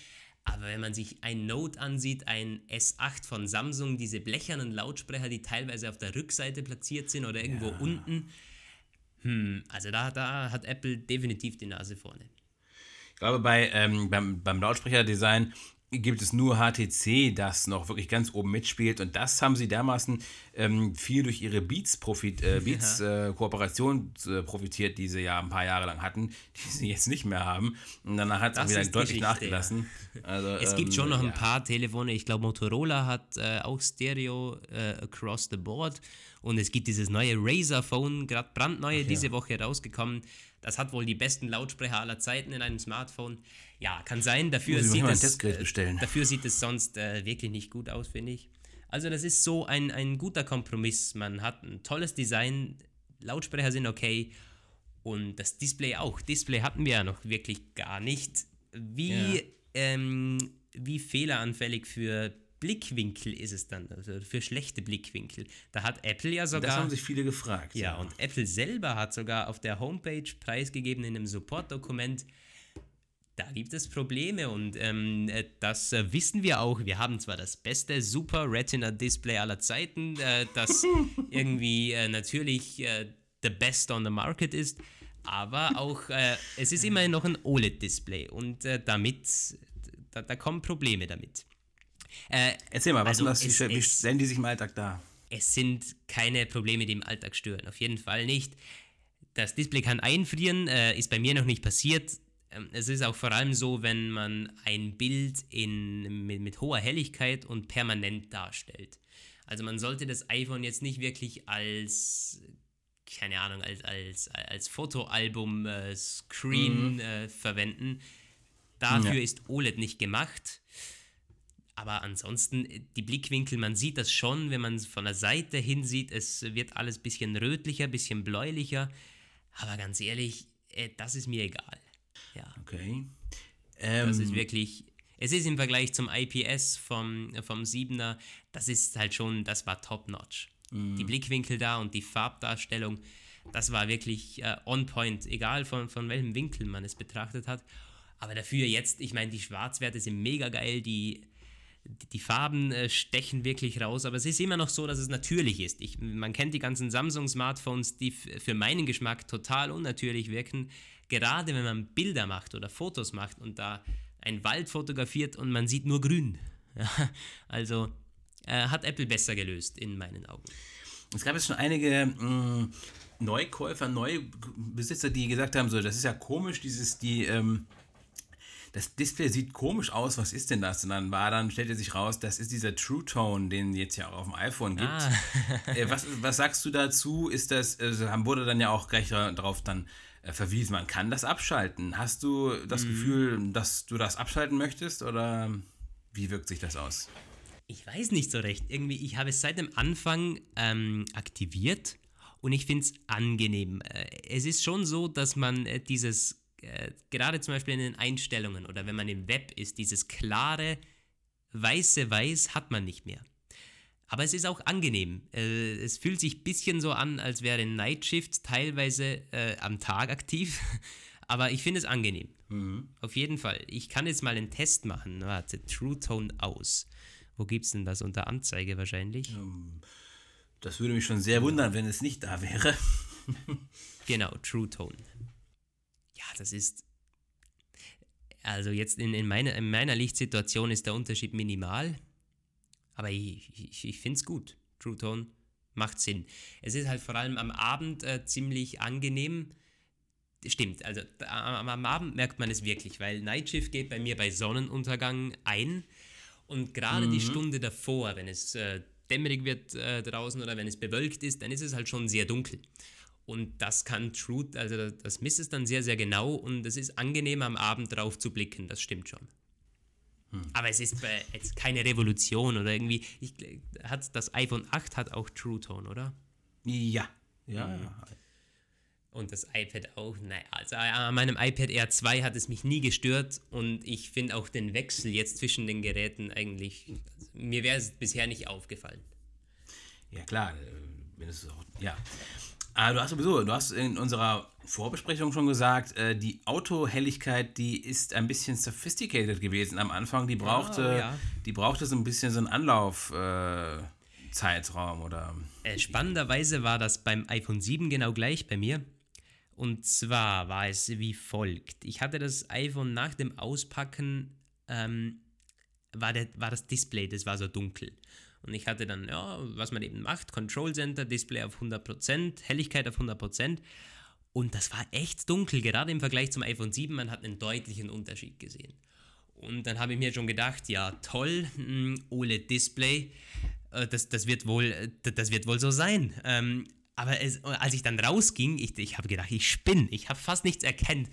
Aber wenn man sich ein Note ansieht, ein S8 von Samsung, diese blechernen Lautsprecher, die teilweise auf der Rückseite platziert sind oder irgendwo ja. unten, hm, also da, da hat Apple definitiv die Nase vorne. Ich glaube, bei, ähm, beim, beim Lautsprecherdesign gibt es nur HTC, das noch wirklich ganz oben mitspielt. Und das haben sie dermaßen ähm, viel durch ihre Beats-Kooperation äh, Beats, äh, äh, profitiert, die sie ja ein paar Jahre lang hatten, die sie <laughs> jetzt nicht mehr haben. Und danach hat es wieder deutlich nachgelassen. Also, es ähm, gibt schon noch ja. ein paar Telefone. Ich glaube, Motorola hat äh, auch Stereo äh, across the board. Und es gibt dieses neue Razer Phone, gerade brandneue, diese Woche rausgekommen. Das hat wohl die besten Lautsprecher aller Zeiten in einem Smartphone. Ja, kann sein. Dafür, sieht es, äh, dafür sieht es sonst äh, wirklich nicht gut aus, finde ich. Also das ist so ein, ein guter Kompromiss. Man hat ein tolles Design, Lautsprecher sind okay und das Display auch. Display hatten wir ja noch wirklich gar nicht. Wie, ja. ähm, wie fehleranfällig für Blickwinkel ist es dann, also für schlechte Blickwinkel. Da hat Apple ja sogar. Das haben sich viele gefragt. Ja, ja. und Apple selber hat sogar auf der Homepage preisgegeben in einem Support-Dokument, da gibt es Probleme und ähm, äh, das äh, wissen wir auch. Wir haben zwar das beste Super Retina Display aller Zeiten, äh, das <laughs> irgendwie äh, natürlich äh, the best on the market ist, aber auch äh, es ist immerhin noch ein OLED-Display und damit, da, da, kommen Probleme damit. Erzähl mal, was also das, es, wie stellen die sich im Alltag dar? Es sind keine Probleme, die im Alltag stören, auf jeden Fall nicht. Das Display kann einfrieren, ist bei mir noch nicht passiert ähm, es ist auch vor allem so, wenn man ein Bild in, mit, mit, hoher Helligkeit und permanent darstellt. Also man sollte das iPhone jetzt nicht wirklich als, keine Ahnung, als, als, als Fotoalbum-Screen äh, mhm. äh, verwenden. Dafür ja. ist OLED nicht gemacht. Aber ansonsten, die Blickwinkel, man sieht das schon, wenn man es von der Seite hin sieht, es wird alles ein bisschen rötlicher, ein bisschen bläulicher. Aber ganz ehrlich, äh, das ist mir egal. Ja. Okay. Ähm, das ist ähm, wirklich, es ist im Vergleich zum IPS vom, vom 7er, das ist halt schon, das war top-notch. Mhm. Die Blickwinkel da und die Farbdarstellung, das war wirklich äh, on point, egal von, von welchem Winkel man es betrachtet hat. Aber dafür jetzt, ich meine, die Schwarzwerte sind mega geil, die, die Farben äh, stechen wirklich raus, aber es ist immer noch so, dass es natürlich ist. Ich, man kennt die ganzen Samsung-Smartphones, die für meinen Geschmack total unnatürlich wirken gerade wenn man Bilder macht oder Fotos macht und da ein Wald fotografiert und man sieht nur grün. <laughs> Ja, also äh, hat Apple besser gelöst in meinen Augen. Es gab jetzt schon einige mh, mm, Neukäufer, Neubesitzer, die gesagt haben, so, das ist ja komisch, dieses, die, ähm, das Display sieht komisch aus, was ist denn das? Und dann war dann, stellte sich raus, das ist dieser True Tone, den es ja auch auf dem iPhone gibt. Ah. <laughs> äh, was, was sagst du dazu? Ist das, also wurde dann ja auch gleich darauf dann äh, verwiesen. Man kann das abschalten. Hast du das mhm. Gefühl, dass du das abschalten möchtest oder wie wirkt sich das aus? Ich weiß nicht so recht. Irgendwie, ich habe es seit dem Anfang ähm, aktiviert und ich finde es angenehm. Äh, es ist schon so, dass man dieses, äh, gerade zum Beispiel in den Einstellungen oder wenn man im Web ist, dieses klare weiße Weiß hat man nicht mehr. Aber es ist auch angenehm. Äh, es fühlt sich ein bisschen so an, als wäre Night Shift teilweise äh, am Tag aktiv. <laughs> Aber ich finde es angenehm. Mhm. Auf jeden Fall. Ich kann jetzt mal einen Test machen. Warte, True Tone aus. Wo gibt es denn das unter Anzeige wahrscheinlich? Ähm, das würde mich schon sehr wundern, wenn es nicht da wäre. <laughs> genau, True Tone. Das ist Also jetzt in, in, meiner, in meiner Lichtsituation ist der Unterschied minimal, aber ich, ich, ich finde es gut. True Tone macht Sinn. Es ist halt vor allem am Abend äh, ziemlich angenehm. Stimmt, also am, am Abend merkt man es wirklich, weil Nightshift geht bei mir bei Sonnenuntergang ein und gerade mhm. die Stunde davor, wenn es äh, dämmerig wird äh, draußen oder wenn es bewölkt ist, dann ist es halt schon sehr dunkel. Und das kann Truth, also das misst es dann sehr, sehr genau und es ist angenehm am Abend drauf zu blicken, das stimmt schon. Hm. Aber es ist äh, jetzt keine Revolution oder irgendwie. Ich, hat das iPhone 8 hat auch True Tone, oder? Ja. Ja, mhm. ja. Und das iPad auch. Naja, also an meinem iPad Air 2 hat es mich nie gestört und ich finde auch den Wechsel jetzt zwischen den Geräten eigentlich. Also mir wäre es bisher nicht aufgefallen. Ja, klar. Äh, wenn es auch, ja. Ah, du hast sowieso, du hast in unserer Vorbesprechung schon gesagt, äh, die Autohelligkeit, die ist ein bisschen sophisticated gewesen am Anfang. Die brauchte, oh, ja. die brauchte so ein bisschen so einen Anlaufzeitraum äh, oder. Äh, spannenderweise war das beim iPhone 7 genau gleich bei mir. Und zwar war es wie folgt. Ich hatte das iPhone nach dem Auspacken, ähm, war, der, war das Display, das war so dunkel. Und ich hatte dann, ja, was man eben macht, Control Center, Display auf 100%, Helligkeit auf 100%. Und das war echt dunkel, gerade im Vergleich zum iPhone 7, man hat einen deutlichen Unterschied gesehen. Und dann habe ich mir schon gedacht, ja toll, hm, OLED-Display, äh, das, das, wird wohl, äh, das wird wohl so sein. Ähm, aber es, als ich dann rausging, ich, ich habe gedacht, ich spinne, ich habe fast nichts erkannt.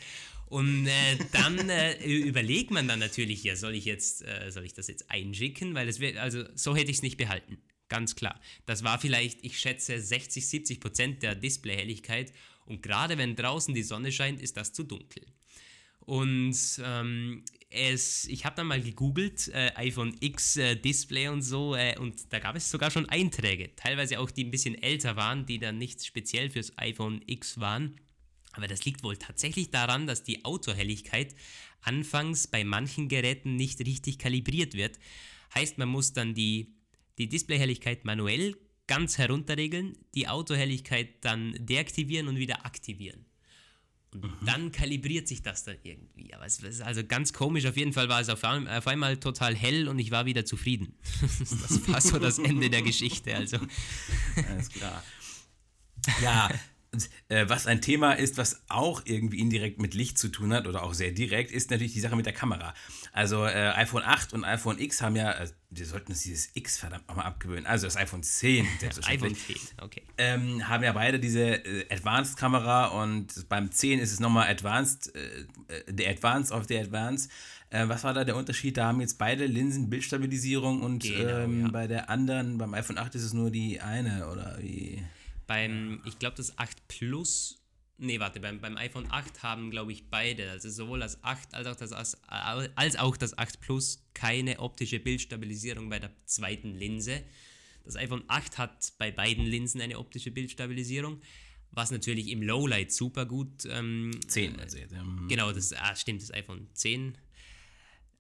Und äh, dann äh, überlegt man dann natürlich, ja, soll ich jetzt, äh, soll ich das jetzt einschicken? Weil es wird, also so hätte ich es nicht behalten. Ganz klar. Das war vielleicht, ich schätze, 60, 70 Prozent der Displayhelligkeit. Und gerade wenn draußen die Sonne scheint, ist das zu dunkel. Und ähm, es, ich habe dann mal gegoogelt, äh, iPhone X äh, Display und so, äh, und da gab es sogar schon Einträge, teilweise auch die ein bisschen älter waren, die dann nicht speziell fürs iPhone X waren. Aber das liegt wohl tatsächlich daran, dass die Autohelligkeit anfangs bei manchen Geräten nicht richtig kalibriert wird. Heißt, man muss dann die, die Displayhelligkeit manuell ganz herunterregeln, die Autohelligkeit dann deaktivieren und wieder aktivieren. Und mhm. dann kalibriert sich das dann irgendwie. Aber es ist also ganz komisch. Auf jeden Fall war es auf, auf einmal total hell und ich war wieder zufrieden. <laughs> das war so das Ende der Geschichte. Also. Alles klar. Ja, was ein Thema ist, was auch irgendwie indirekt mit Licht zu tun hat oder auch sehr direkt, ist natürlich die Sache mit der Kamera. Also äh, iPhone 8 und iPhone X haben ja, äh, wir sollten uns dieses X verdammt nochmal abgewöhnen, also das iPhone 10, <laughs> iPhone 10, okay. Ähm, haben ja beide diese äh, Advanced-Kamera und beim 10 ist es nochmal Advanced, äh, der Advanced of the Advanced. was war da der Unterschied? Da haben jetzt beide Linsen Bildstabilisierung und genau, ähm, ja. bei der anderen, beim iPhone 8 ist es nur die eine oder wie? Beim, ich glaube, das 8 Plus, nee, warte, beim, beim iPhone 8 haben, glaube ich, beide, also sowohl das 8 als auch das, als auch das 8 Plus, keine optische Bildstabilisierung bei der zweiten Linse. Das iPhone 8 hat bei beiden Linsen eine optische Bildstabilisierung, was natürlich im Lowlight super gut. Ähm, 10, also. Mhm. Genau, das ah, stimmt, das iPhone 10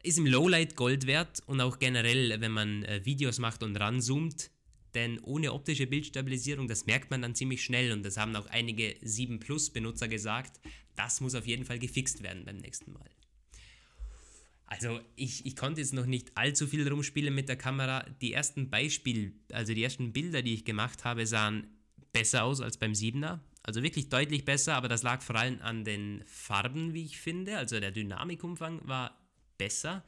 ist im Lowlight Gold wert und auch generell, wenn man äh, Videos macht und ranzoomt, denn ohne optische Bildstabilisierung, das merkt man dann ziemlich schnell und das haben auch einige 7 Plus Benutzer gesagt, das muss auf jeden Fall gefixt werden beim nächsten Mal. Also ich, ich konnte jetzt noch nicht allzu viel rumspielen mit der Kamera. Die ersten Beispiele, also die ersten Bilder, die ich gemacht habe, sahen besser aus als beim 7er. Also wirklich deutlich besser, aber das lag vor allem an den Farben, wie ich finde. Also der Dynamikumfang war besser.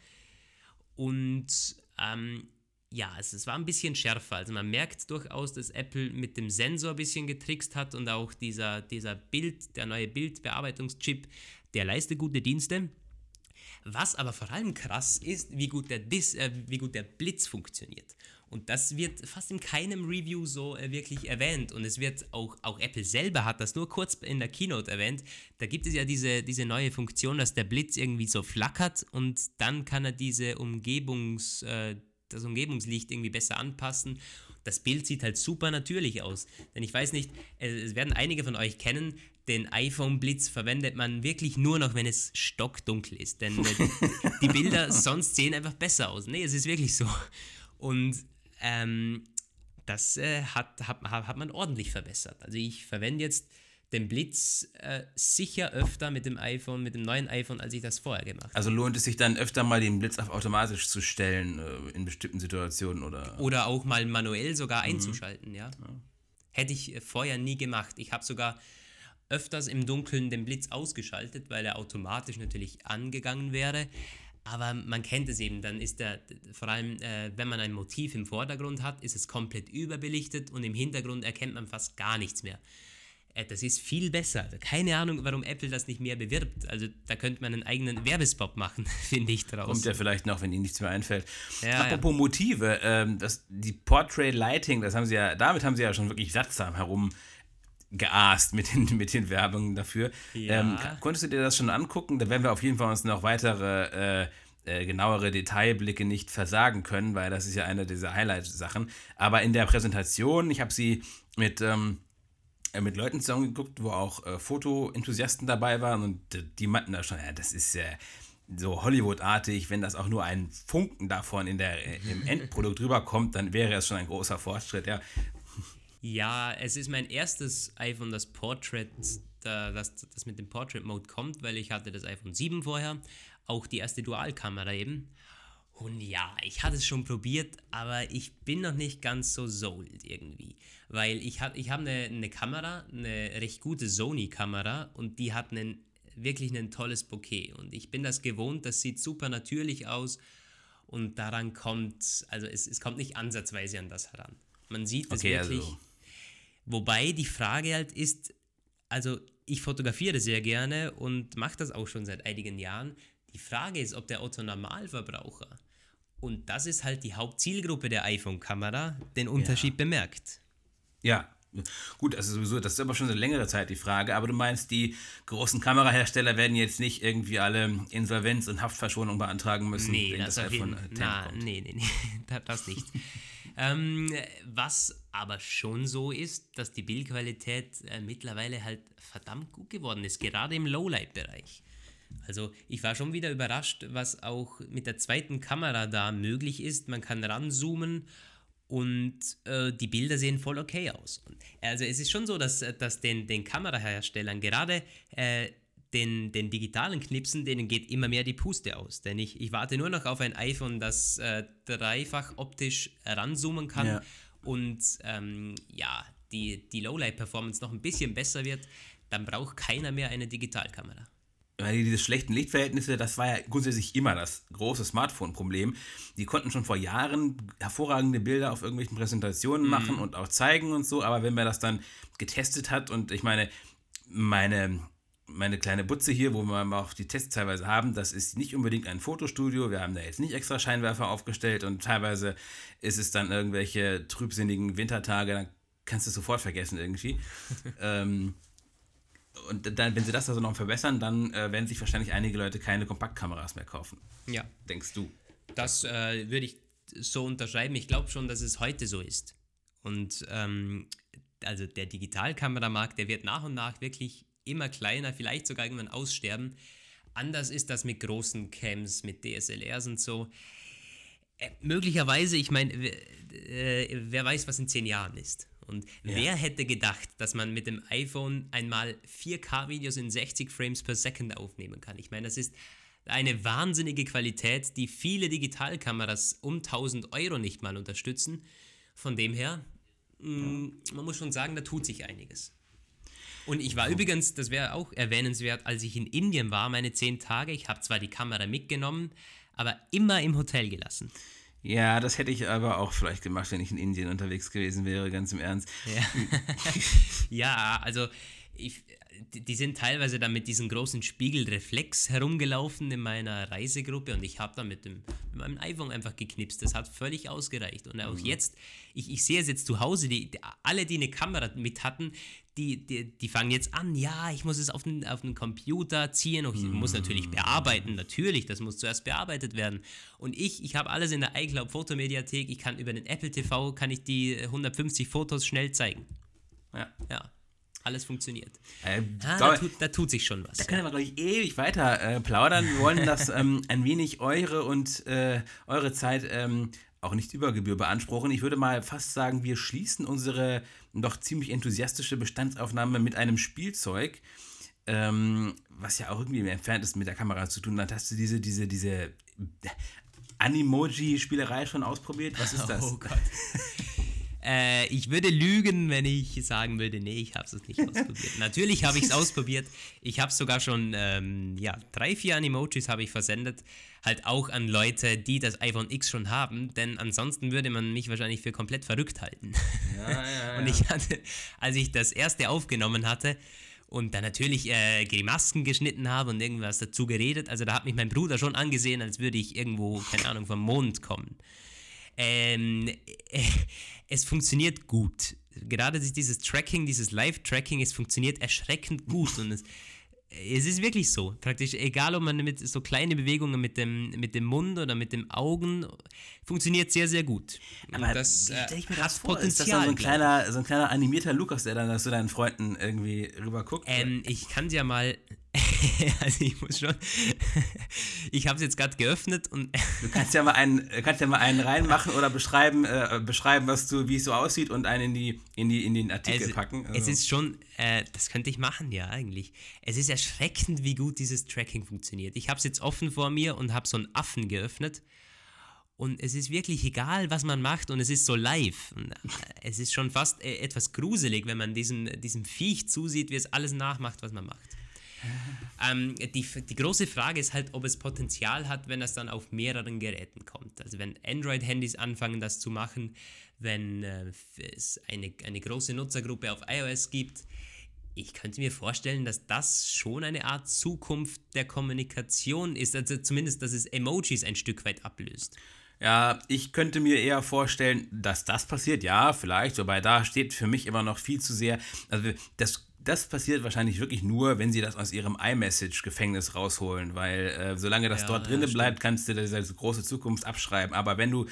Und ähm, ja, es, es war ein bisschen schärfer. Also man merkt durchaus, dass Apple mit dem Sensor ein bisschen getrickst hat und auch dieser, dieser Bild, der neue Bildbearbeitungschip, der leistet gute Dienste. Was aber vor allem krass ist, wie gut der, Dis, äh, wie gut der Blitz funktioniert. Und das wird fast in keinem Review so äh, wirklich erwähnt. Und es wird auch, auch Apple selber hat das nur kurz in der Keynote erwähnt. Da gibt es ja diese, diese neue Funktion, dass der Blitz irgendwie so flackert und dann kann er diese Umgebungs... Äh, das Umgebungslicht irgendwie besser anpassen. Das Bild sieht halt super natürlich aus. Denn ich weiß nicht, es werden einige von euch kennen, den iPhone-Blitz verwendet man wirklich nur noch, wenn es stockdunkel ist. Denn äh, <laughs> die Bilder sonst sehen einfach besser aus. Nee, es ist wirklich so. Und ähm, das äh, hat, hat, hat man ordentlich verbessert. Also ich verwende jetzt den Blitz äh, sicher öfter mit dem iPhone, mit dem neuen iPhone, als ich das vorher gemacht habe. Also lohnt es sich dann öfter mal den Blitz auf automatisch zu stellen äh, in bestimmten Situationen oder? Oder auch mal manuell sogar einzuschalten, ja. ja. Hätte ich vorher nie gemacht. Ich habe sogar öfters im Dunkeln den Blitz ausgeschaltet, weil er automatisch natürlich angegangen wäre. Aber man kennt es eben, dann ist der, vor allem äh, wenn man ein Motiv im Vordergrund hat, ist es komplett überbelichtet und im Hintergrund erkennt man fast gar nichts mehr. Äh, das ist viel besser. Keine Ahnung, warum Apple das nicht mehr bewirbt. Also da könnte man einen eigenen Werbespot machen, <laughs> finde ich draus. Kommt ja vielleicht noch, wenn Ihnen nichts mehr einfällt. Ja, Apropos ja. Motive, ähm, das, die Portrait Lighting, das haben sie ja, damit haben sie ja schon wirklich sattsam herum geaßt mit den, mit den Werbungen dafür. Ja. Ähm, konntest du dir das schon angucken? Da werden wir auf jeden Fall uns noch weitere äh, äh, genauere Detailblicke nicht versagen können, weil das ist ja eine dieser Highlight-Sachen. Aber in der Präsentation, ich habe sie mit, ähm, äh, mit Leuten zusammengeguckt, wo auch äh, Fotoenthusiasten dabei waren und die meinten da schon, ja, das ist ja so Hollywood-artig, wenn das auch nur ein Funken davon in der, äh, im Endprodukt rüberkommt, dann wäre es schon ein großer Fortschritt. Ja, ja, es ist mein erstes iPhone, das Portrait, das, das mit dem Portrait Mode kommt, weil ich hatte das iPhone 7 vorher, auch die erste Dualkamera eben. Und ja, ich hatte es schon probiert, aber ich bin noch nicht ganz so sold irgendwie. Weil ich habe ich hab eine, eine Kamera, eine recht gute Sony-Kamera und die hat einen, wirklich ein tolles Bokeh. Und ich bin das gewohnt, das sieht super natürlich aus und daran kommt, also es, es kommt nicht ansatzweise an das heran. Man sieht es okay, wirklich. Also Wobei die Frage halt ist, also ich fotografiere sehr gerne und mache das auch schon seit einigen Jahren. Die Frage ist, ob der Otto Normalverbraucher, und das ist halt die Hauptzielgruppe der iPhone-Kamera, den Unterschied ja. bemerkt. Ja, Gut, also sowieso, das ist aber schon eine längere Zeit die Frage, aber du meinst, die großen Kamerahersteller werden jetzt nicht irgendwie alle Insolvenz und Haftverschonung beantragen müssen? Nee, das, das iPhone jeden, na, nee, nee, nee, <laughs> das nicht. ähm, was aber schon so ist, dass die Bildqualität äh, mittlerweile halt verdammt gut geworden ist, gerade im Lowlight-Bereich. Also ich war schon wieder überrascht, was auch mit der zweiten Kamera da möglich ist. Man kann ranzoomen und äh, die Bilder sehen voll okay aus. Also es ist schon so, dass, dass den, den Kameraherstellern gerade äh, den, den digitalen Knipsen, denen geht immer mehr die Puste aus. Denn ich, ich warte nur noch auf ein iPhone, das äh, dreifach optisch ranzoomen kann ja. und ähm, ja, die, die Lowlight-Performance noch ein bisschen besser wird. Dann braucht keiner mehr eine Digitalkamera weil diese schlechten Lichtverhältnisse, das war ja grundsätzlich immer das große Smartphone-Problem. Die konnten schon vor Jahren hervorragende Bilder auf irgendwelchen Präsentationen mhm. machen und auch zeigen und so, aber wenn man das dann getestet hat und ich meine, meine, meine kleine Butze hier, wo wir auch die Tests teilweise haben, das ist nicht unbedingt ein Fotostudio. Wir haben da jetzt nicht extra Scheinwerfer aufgestellt und teilweise ist es dann irgendwelche trübsinnigen Wintertage, dann kannst du es sofort vergessen irgendwie. <laughs> ähm, und dann, wenn sie das also noch verbessern, dann äh, werden sich wahrscheinlich einige Leute keine Kompaktkameras mehr kaufen. Ja. Denkst du? Das äh, würde ich so unterschreiben. Ich glaube schon, dass es heute so ist. Und ähm, also der Digitalkameramarkt, der wird nach und nach wirklich immer kleiner, vielleicht sogar irgendwann aussterben. Anders ist das mit großen Cams, mit DSLRs und so. Äh, möglicherweise, ich meine, äh, wer weiß, was in zehn Jahren ist. Und ja. wer hätte gedacht, dass man mit dem iPhone einmal 4K-Videos in 60 Frames per Second aufnehmen kann? Ich meine, das ist eine wahnsinnige Qualität, die viele Digitalkameras um 1000 Euro nicht mal unterstützen. Von dem her, mh, mm, man muss schon sagen, da tut sich einiges. Und ich war übrigens, das wäre auch erwähnenswert, als ich in Indien war, meine 10 Tage. Ich habe zwar die Kamera mitgenommen, aber immer im Hotel gelassen. Ja, das hätte ich aber auch vielleicht gemacht, wenn ich in Indien unterwegs gewesen wäre, ganz im Ernst. Ja, <laughs> ja also ich, die sind teilweise dann mit diesem großen Spiegelreflex herumgelaufen in meiner Reisegruppe und ich habe da mit, dem, mit meinem iPhone einfach geknipst. Das hat völlig ausgereicht. Und auch mhm. jetzt, ich, ich sehe es jetzt zu Hause, die, die, alle, die eine Kamera mit hatten, die, die, die fangen jetzt an, ja, ich muss es auf den, auf den Computer ziehen und ich mhm. muss natürlich bearbeiten, natürlich, das muss zuerst bearbeitet werden. Und ich, ich habe alles in der iCloud Fotomediathek, ich kann über den Apple TV, kann ich die 150 Fotos schnell zeigen. Ja. Ja alles funktioniert. Äh, ah, da, tut, da, tut, sich schon was. Da können wir, glaube ich, ewig weiter äh, plaudern. Wir wollen das <laughs> ähm, ein wenig eure und äh, eure Zeit ähm, auch nicht über Gebühr beanspruchen. Ich würde mal fast sagen, wir schließen unsere doch ziemlich enthusiastische Bestandsaufnahme mit einem Spielzeug, ähm, was ja auch irgendwie entfernt ist mit der Kamera zu tun hat. Hast du diese, diese, diese Animoji-Spielerei schon ausprobiert? Was ist <laughs> das? Oh Gott. Äh, ich würde lügen, wenn ich sagen würde, nee, ich habe es nicht ausprobiert. <laughs> Natürlich habe ich es ausprobiert. Ich habe sogar schon, ähm, ja, drei, vier Animojis habe ich versendet. Halt auch an Leute, die das iPhone X schon haben, denn ansonsten würde man mich wahrscheinlich für komplett verrückt halten. Ja, ja, ja. <laughs> Und ich hatte, als ich das erste aufgenommen hatte, und dann natürlich äh, Grimasken geschnitten habe und irgendwas dazu geredet. Also da hat mich mein Bruder schon angesehen, als würde ich irgendwo, keine Ahnung, vom Mond kommen. Ähm, äh, es funktioniert gut. Gerade dieses Tracking, dieses Live-Tracking, es funktioniert erschreckend gut und es, es ist wirklich so. Praktisch egal, ob man mit so kleine Bewegungen mit dem, mit dem Mund oder mit den Augen funktioniert sehr, sehr gut. Aber das äh, ich mir hat das vor? Potenzial. Ist das so ein kleiner, so ein kleiner animierter Lukas, der dann zu deinen Freunden irgendwie rüber guckt? Ähm, ich kann dir mal <laughs> also ich muss schon. <laughs> ich habe es jetzt gerade geöffnet und. <laughs> du kannst ja mal einen, kannst ja mal einen reinmachen oder beschreiben, äh, beschreiben, was du, wie es so aussieht und einen in die, in die, in den Artikel also, packen. Also. Es ist schon, äh, das könnte ich machen, ja, eigentlich. Es ist erschreckend, wie gut dieses Tracking funktioniert. Ich habe es jetzt offen vor mir und habe so einen Affen geöffnet. Und es ist wirklich egal, was man macht und es ist so live. Und äh, es ist schon fast äh, etwas gruselig, wenn man diesem, diesem Viech zusieht, wie es alles nachmacht, was man macht. Ähm, die, die große Frage ist halt, ob es Potenzial hat, wenn es dann auf mehreren Geräten kommt. Also wenn Android-Handys anfangen, das zu machen, wenn äh, es eine, eine große Nutzergruppe auf iOS gibt. Ich könnte mir vorstellen, dass das schon eine Art Zukunft der Kommunikation ist. Also zumindest, dass es Emojis ein Stück weit ablöst. Ja, ich könnte mir eher vorstellen, dass das passiert. Ja, vielleicht, wobei da steht für mich immer noch viel zu sehr. Also das das passiert wahrscheinlich wirklich nur, wenn sie das aus ihrem iMessage-Gefängnis rausholen, weil äh, solange das ja, dort drinnen ja, bleibt, kannst du diese große Zukunft abschreiben. Aber wenn du,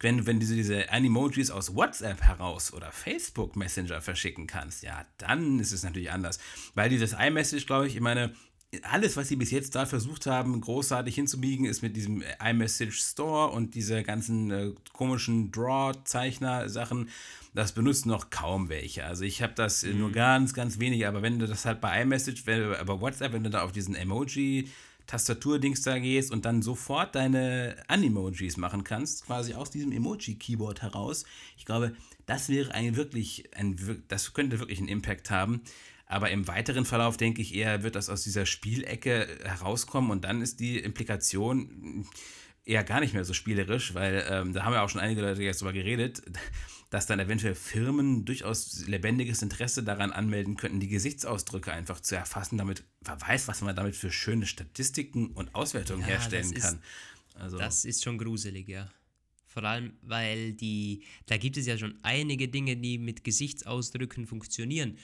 wenn, wenn du diese Animojis aus WhatsApp heraus oder Facebook Messenger verschicken kannst, ja, dann ist es natürlich anders. Weil dieses iMessage, glaube ich, ich meine, alles, was sie bis jetzt da versucht haben, großartig hinzubiegen, ist mit diesem iMessage Store und diese ganzen äh, komischen Draw-Zeichner-Sachen das benutzt noch kaum welche. Also ich habe das mhm. nur ganz, ganz wenige, aber wenn du das halt bei iMessage, wenn, bei WhatsApp, wenn du da auf diesen Emoji Tastaturdings da gehst und dann sofort deine Animojis machen kannst, quasi aus diesem Emoji-Keyboard heraus. Ich glaube, das wäre ein wirklich, ein, das könnte wirklich einen Impact haben. Aber im weiteren Verlauf denke ich eher, wird das aus dieser Spielecke herauskommen und dann ist die Implikation eher gar nicht mehr so spielerisch, weil ähm, da haben ja auch schon einige Leute jetzt drüber geredet <laughs> dass dann eventuell Firmen durchaus lebendiges Interesse daran anmelden könnten, die Gesichtsausdrücke einfach zu erfassen, damit wer weiß, was man damit für schöne Statistiken und Auswertungen ja, herstellen kann. Ist, also. Das ist schon gruselig, ja. Vor allem, weil die, da gibt es ja schon einige Dinge, die mit Gesichtsausdrücken funktionieren.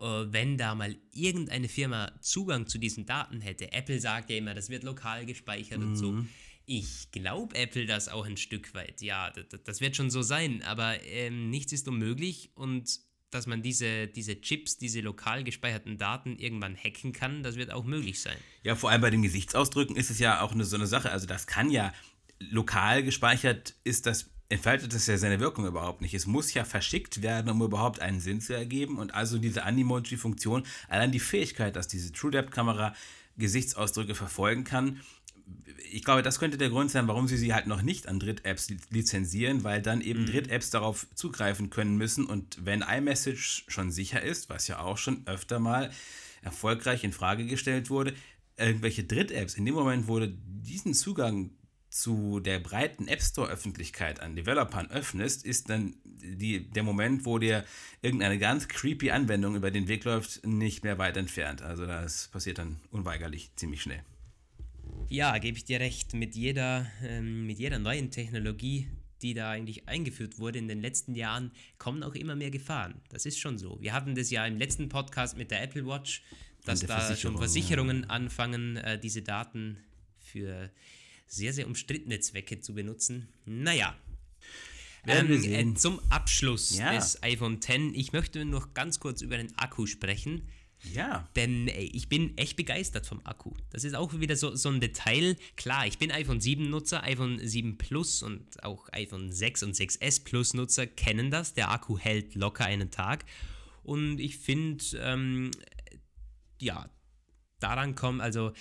Äh, wenn da mal irgendeine Firma Zugang zu diesen Daten hätte, Apple sagt ja immer, das wird lokal gespeichert mhm. und so. Ich glaube Apple das auch ein Stück weit. Ja, das, das wird schon so sein, aber ähm, nichts ist unmöglich und dass man diese, diese Chips, diese lokal gespeicherten Daten irgendwann hacken kann, das wird auch möglich sein. Ja, vor allem bei den Gesichtsausdrücken ist es ja auch eine, so eine Sache. Also das kann ja lokal gespeichert, ist das entfaltet das ja seine Wirkung überhaupt nicht. Es muss ja verschickt werden, um überhaupt einen Sinn zu ergeben. Und also diese Animoji-Funktion, allein die Fähigkeit, dass diese TrueDepth-Kamera Gesichtsausdrücke verfolgen kann, ich glaube, das könnte der Grund sein, warum sie sie halt noch nicht an Dritt-Apps lizenzieren, weil dann eben mhm. Dritt-Apps darauf zugreifen können müssen. Und wenn iMessage schon sicher ist, was ja auch schon öfter mal erfolgreich in Frage gestellt wurde, irgendwelche Dritt-Apps, in dem Moment, wo du diesen Zugang zu der breiten App Store-Öffentlichkeit an Developern öffnest, ist dann die, der Moment, wo dir irgendeine ganz creepy Anwendung über den Weg läuft, nicht mehr weit entfernt. Also das passiert dann unweigerlich ziemlich schnell. Ja, gebe ich dir recht. Mit jeder, ähm, mit jeder neuen Technologie, die da eigentlich eingeführt wurde in den letzten Jahren, kommen auch immer mehr Gefahren. Das ist schon so. Wir hatten das ja im letzten Podcast mit der Apple Watch, dass da schon Versicherungen anfangen, äh, diese Daten für sehr, sehr umstrittene Zwecke zu benutzen. Naja. Ähm, äh, zum Abschluss ja. des iPhone X, ich möchte noch ganz kurz über den Akku sprechen. Ja. Denn ich bin echt begeistert vom Akku. Das ist auch wieder so, so ein Detail. Klar, ich bin iPhone 7 Nutzer, iPhone 7 Plus und auch iPhone 6 und 6S Plus Nutzer kennen das. Der Akku hält locker einen Tag. Und ich finde, ähm, ja, daran kommt, also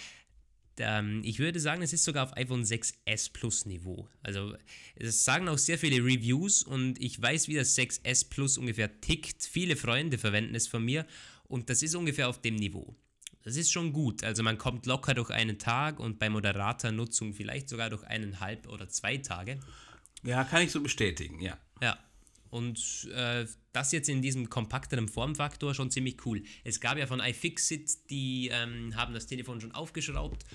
ähm, ich würde sagen, es ist sogar auf iPhone 6S Plus Niveau. Also es sagen auch sehr viele Reviews und ich weiß, wie das 6S Plus ungefähr tickt. Viele Freunde verwenden es von mir und das ist ungefähr auf dem Niveau. Das ist schon gut. Also man kommt locker durch einen Tag und bei moderater Nutzung vielleicht sogar durch eineinhalb oder zwei Tage. Ja, kann ich so bestätigen, ja. Ja. Und äh, das jetzt in diesem kompakteren Formfaktor schon ziemlich cool. Es gab ja von iFixit, die ähm, haben das Telefon schon aufgeschraubt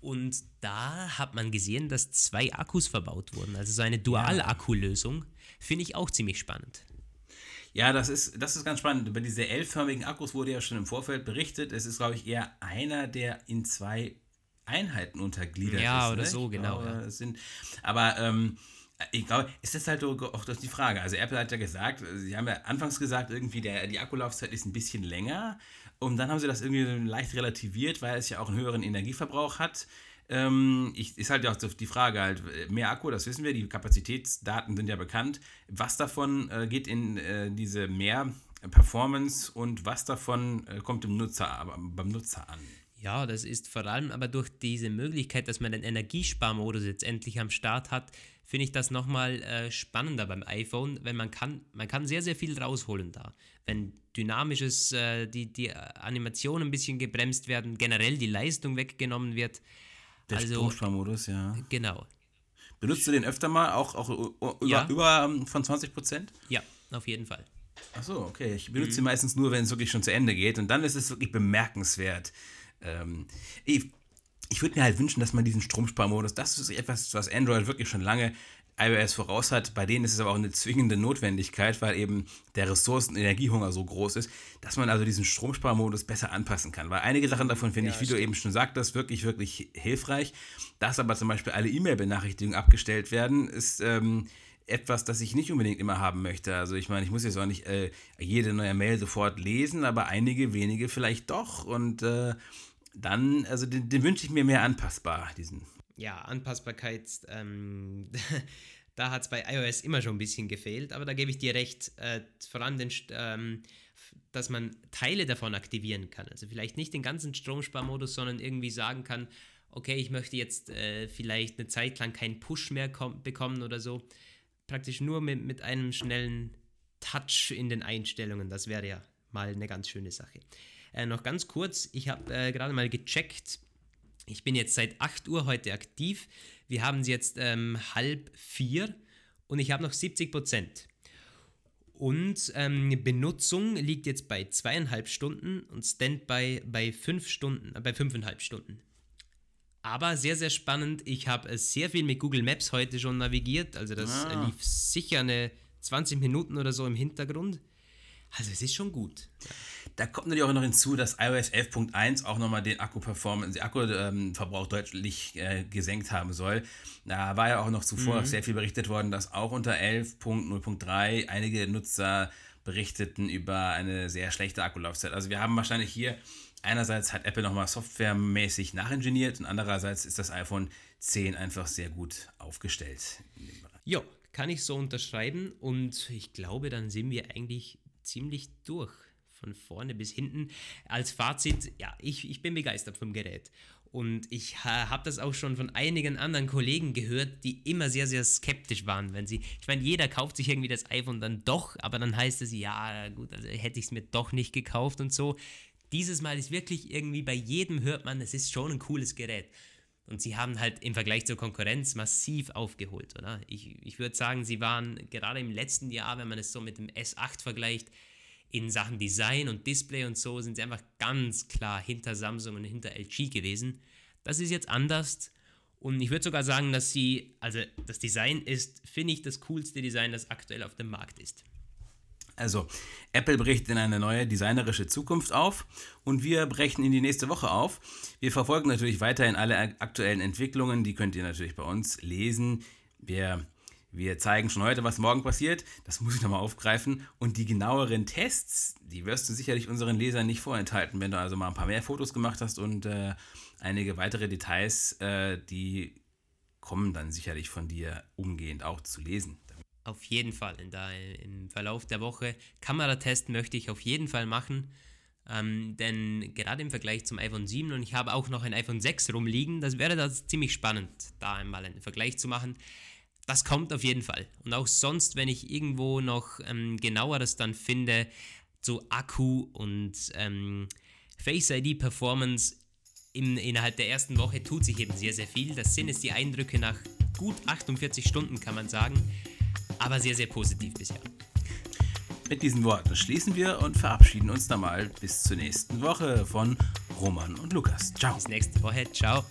und da hat man gesehen, dass zwei Akkus verbaut wurden. Also so eine Dual-Akku-Lösung. Finde ich auch ziemlich spannend. Ja, das ist, das ist ganz spannend. Über diese L-förmigen Akkus wurde ja schon im Vorfeld berichtet. Es ist, glaube ich, eher einer, der in zwei Einheiten untergliedert ja, ist. oder ne? so, genau. Glaube, Ja. es Sind, aber ähm, ich glaube, es ist halt auch das die Frage. Also Apple hat ja gesagt, sie haben ja anfangs gesagt, irgendwie der, die Akkulaufzeit ist ein bisschen länger. Und dann haben sie das irgendwie leicht relativiert, weil es ja auch einen höheren Energieverbrauch hat. Ähm, ich, ist halt auch die Frage halt, mehr Akku, das wissen wir, die Kapazitätsdaten sind ja bekannt. Was davon äh, geht in äh, diese mehr Performance und was davon äh, kommt im Nutzer, beim Nutzer an? Ja, das ist vor allem aber durch diese Möglichkeit, dass man den Energiesparmodus jetzt endlich am Start hat, finde ich das nochmal äh, spannender beim iPhone, wenn man kann, man kann sehr, sehr viel rausholen da. Wenn dynamisches, äh, die, die Animationen ein bisschen gebremst werden, generell die Leistung weggenommen wird. Der also, Stromsparmodus, ja. genau. Benutzt du den öfter mal, auch, auch über, Ja. über ähm, von 20 Prozent? Ja, auf jeden Fall. Achso, okay. Ich benutze Mhm. sie meistens nur, wenn es wirklich schon zu Ende geht. Und dann ist es wirklich bemerkenswert. Ähm, ich ich würde mir halt wünschen, dass man diesen Stromsparmodus, das ist etwas, was Android wirklich schon lange iOS voraus hat. Bei denen ist es aber auch eine zwingende Notwendigkeit, weil eben der Ressourcen- Energiehunger so groß ist, dass man also diesen Stromsparmodus besser anpassen kann. Weil einige Sachen davon finde ich, wie du eben schon sagtest, wirklich, wirklich hilfreich. Dass aber zum Beispiel alle E-Mail-Benachrichtigungen abgestellt werden, ist ähm, etwas, das ich nicht unbedingt immer haben möchte. Also ich meine, ich muss jetzt auch nicht äh, jede neue Mail sofort lesen, aber einige wenige vielleicht doch. Und äh, dann, also den, den wünsche ich mir mehr anpassbar, diesen. Ja, Anpassbarkeit, ähm, <laughs> da hat es bei iOS immer schon ein bisschen gefehlt, aber da gebe ich dir recht, äh, vor allem, den, ähm, dass man Teile davon aktivieren kann. Also vielleicht nicht den ganzen Stromsparmodus, sondern irgendwie sagen kann, okay, ich möchte jetzt äh, vielleicht eine Zeit lang keinen Push mehr kom- bekommen oder so. Praktisch nur mit, mit einem schnellen Touch in den Einstellungen, das wäre ja mal eine ganz schöne Sache. Äh, noch ganz kurz, ich habe äh, gerade mal gecheckt, ich bin jetzt seit 8 Uhr heute aktiv. Wir haben es jetzt ähm, halb vier und ich habe noch 70 Prozent. Und ähm, Benutzung liegt jetzt bei zweieinhalb Stunden und Standby bei fünf Stunden, äh, bei fünfeinhalb Stunden. Aber sehr, sehr spannend. Ich habe äh, sehr viel mit Google Maps heute schon navigiert. Also das Ah. äh, lief sicher eine 20 Minuten oder so im Hintergrund. Also es ist schon gut. Da kommt natürlich auch noch hinzu, dass iOS 11.1 auch nochmal den Akku-Performance, den Akkuverbrauch deutlich äh, gesenkt haben soll. Da war ja auch noch zuvor sehr viel berichtet worden, dass auch unter 11.0.3 einige Nutzer berichteten über eine sehr schlechte Akkulaufzeit. Also wir haben wahrscheinlich hier, einerseits hat Apple nochmal softwaremäßig nachingeniert und andererseits ist das iPhone 10 einfach sehr gut aufgestellt. Ja, kann ich so unterschreiben und ich glaube, dann sind wir eigentlich ziemlich durch. Von vorne bis hinten. Als Fazit, ja, ich, ich bin begeistert vom Gerät. Und ich ha, habe das auch schon von einigen anderen Kollegen gehört, die immer sehr, sehr skeptisch waren, wenn sie. Ich meine, jeder kauft sich irgendwie das iPhone dann doch, aber dann heißt es, ja, gut, also hätte ich es mir doch nicht gekauft und so. Dieses Mal ist wirklich irgendwie bei jedem hört man, es ist schon ein cooles Gerät. Und sie haben halt im Vergleich zur Konkurrenz massiv aufgeholt, oder? Ich, ich würde sagen, sie waren gerade im letzten Jahr, wenn man es so mit dem S8 vergleicht, in Sachen Design und Display und so, sind sie einfach ganz klar hinter Samsung und hinter LG gewesen. Das ist jetzt anders. Und ich würde sogar sagen, dass sie, also das Design ist, finde ich, das coolste Design, das aktuell auf dem Markt ist. Also, Apple bricht in eine neue designerische Zukunft auf und wir brechen in die nächste Woche auf. Wir verfolgen natürlich weiterhin alle aktuellen Entwicklungen, die könnt ihr natürlich bei uns lesen. Wir Wir zeigen schon heute, was morgen passiert. Das muss ich nochmal aufgreifen. Und die genaueren Tests, die wirst du sicherlich unseren Lesern nicht vorenthalten, wenn du also mal ein paar mehr Fotos gemacht hast und äh, einige weitere Details, äh, die kommen dann sicherlich von dir umgehend auch zu lesen. Auf jeden Fall. In Im Verlauf der Woche Kameratest möchte ich auf jeden Fall machen. Ähm, denn gerade im Vergleich zum iPhone 7 und ich habe auch noch ein iPhone 6 rumliegen, das wäre das ziemlich spannend, da einmal einen Vergleich zu machen das kommt auf jeden Fall. Und auch sonst, wenn ich irgendwo noch ähm, genaueres dann finde zu Akku und ähm, Face ID Performance im, innerhalb der ersten Woche tut sich eben sehr, sehr viel. Das sind jetzt die Eindrücke nach gut 48 Stunden, kann man sagen, aber sehr, sehr positiv bisher. Mit diesen Worten schließen wir und verabschieden uns dann mal bis zur nächsten Woche von Roman und Lukas. Ciao. Bis nächste Woche. Ciao.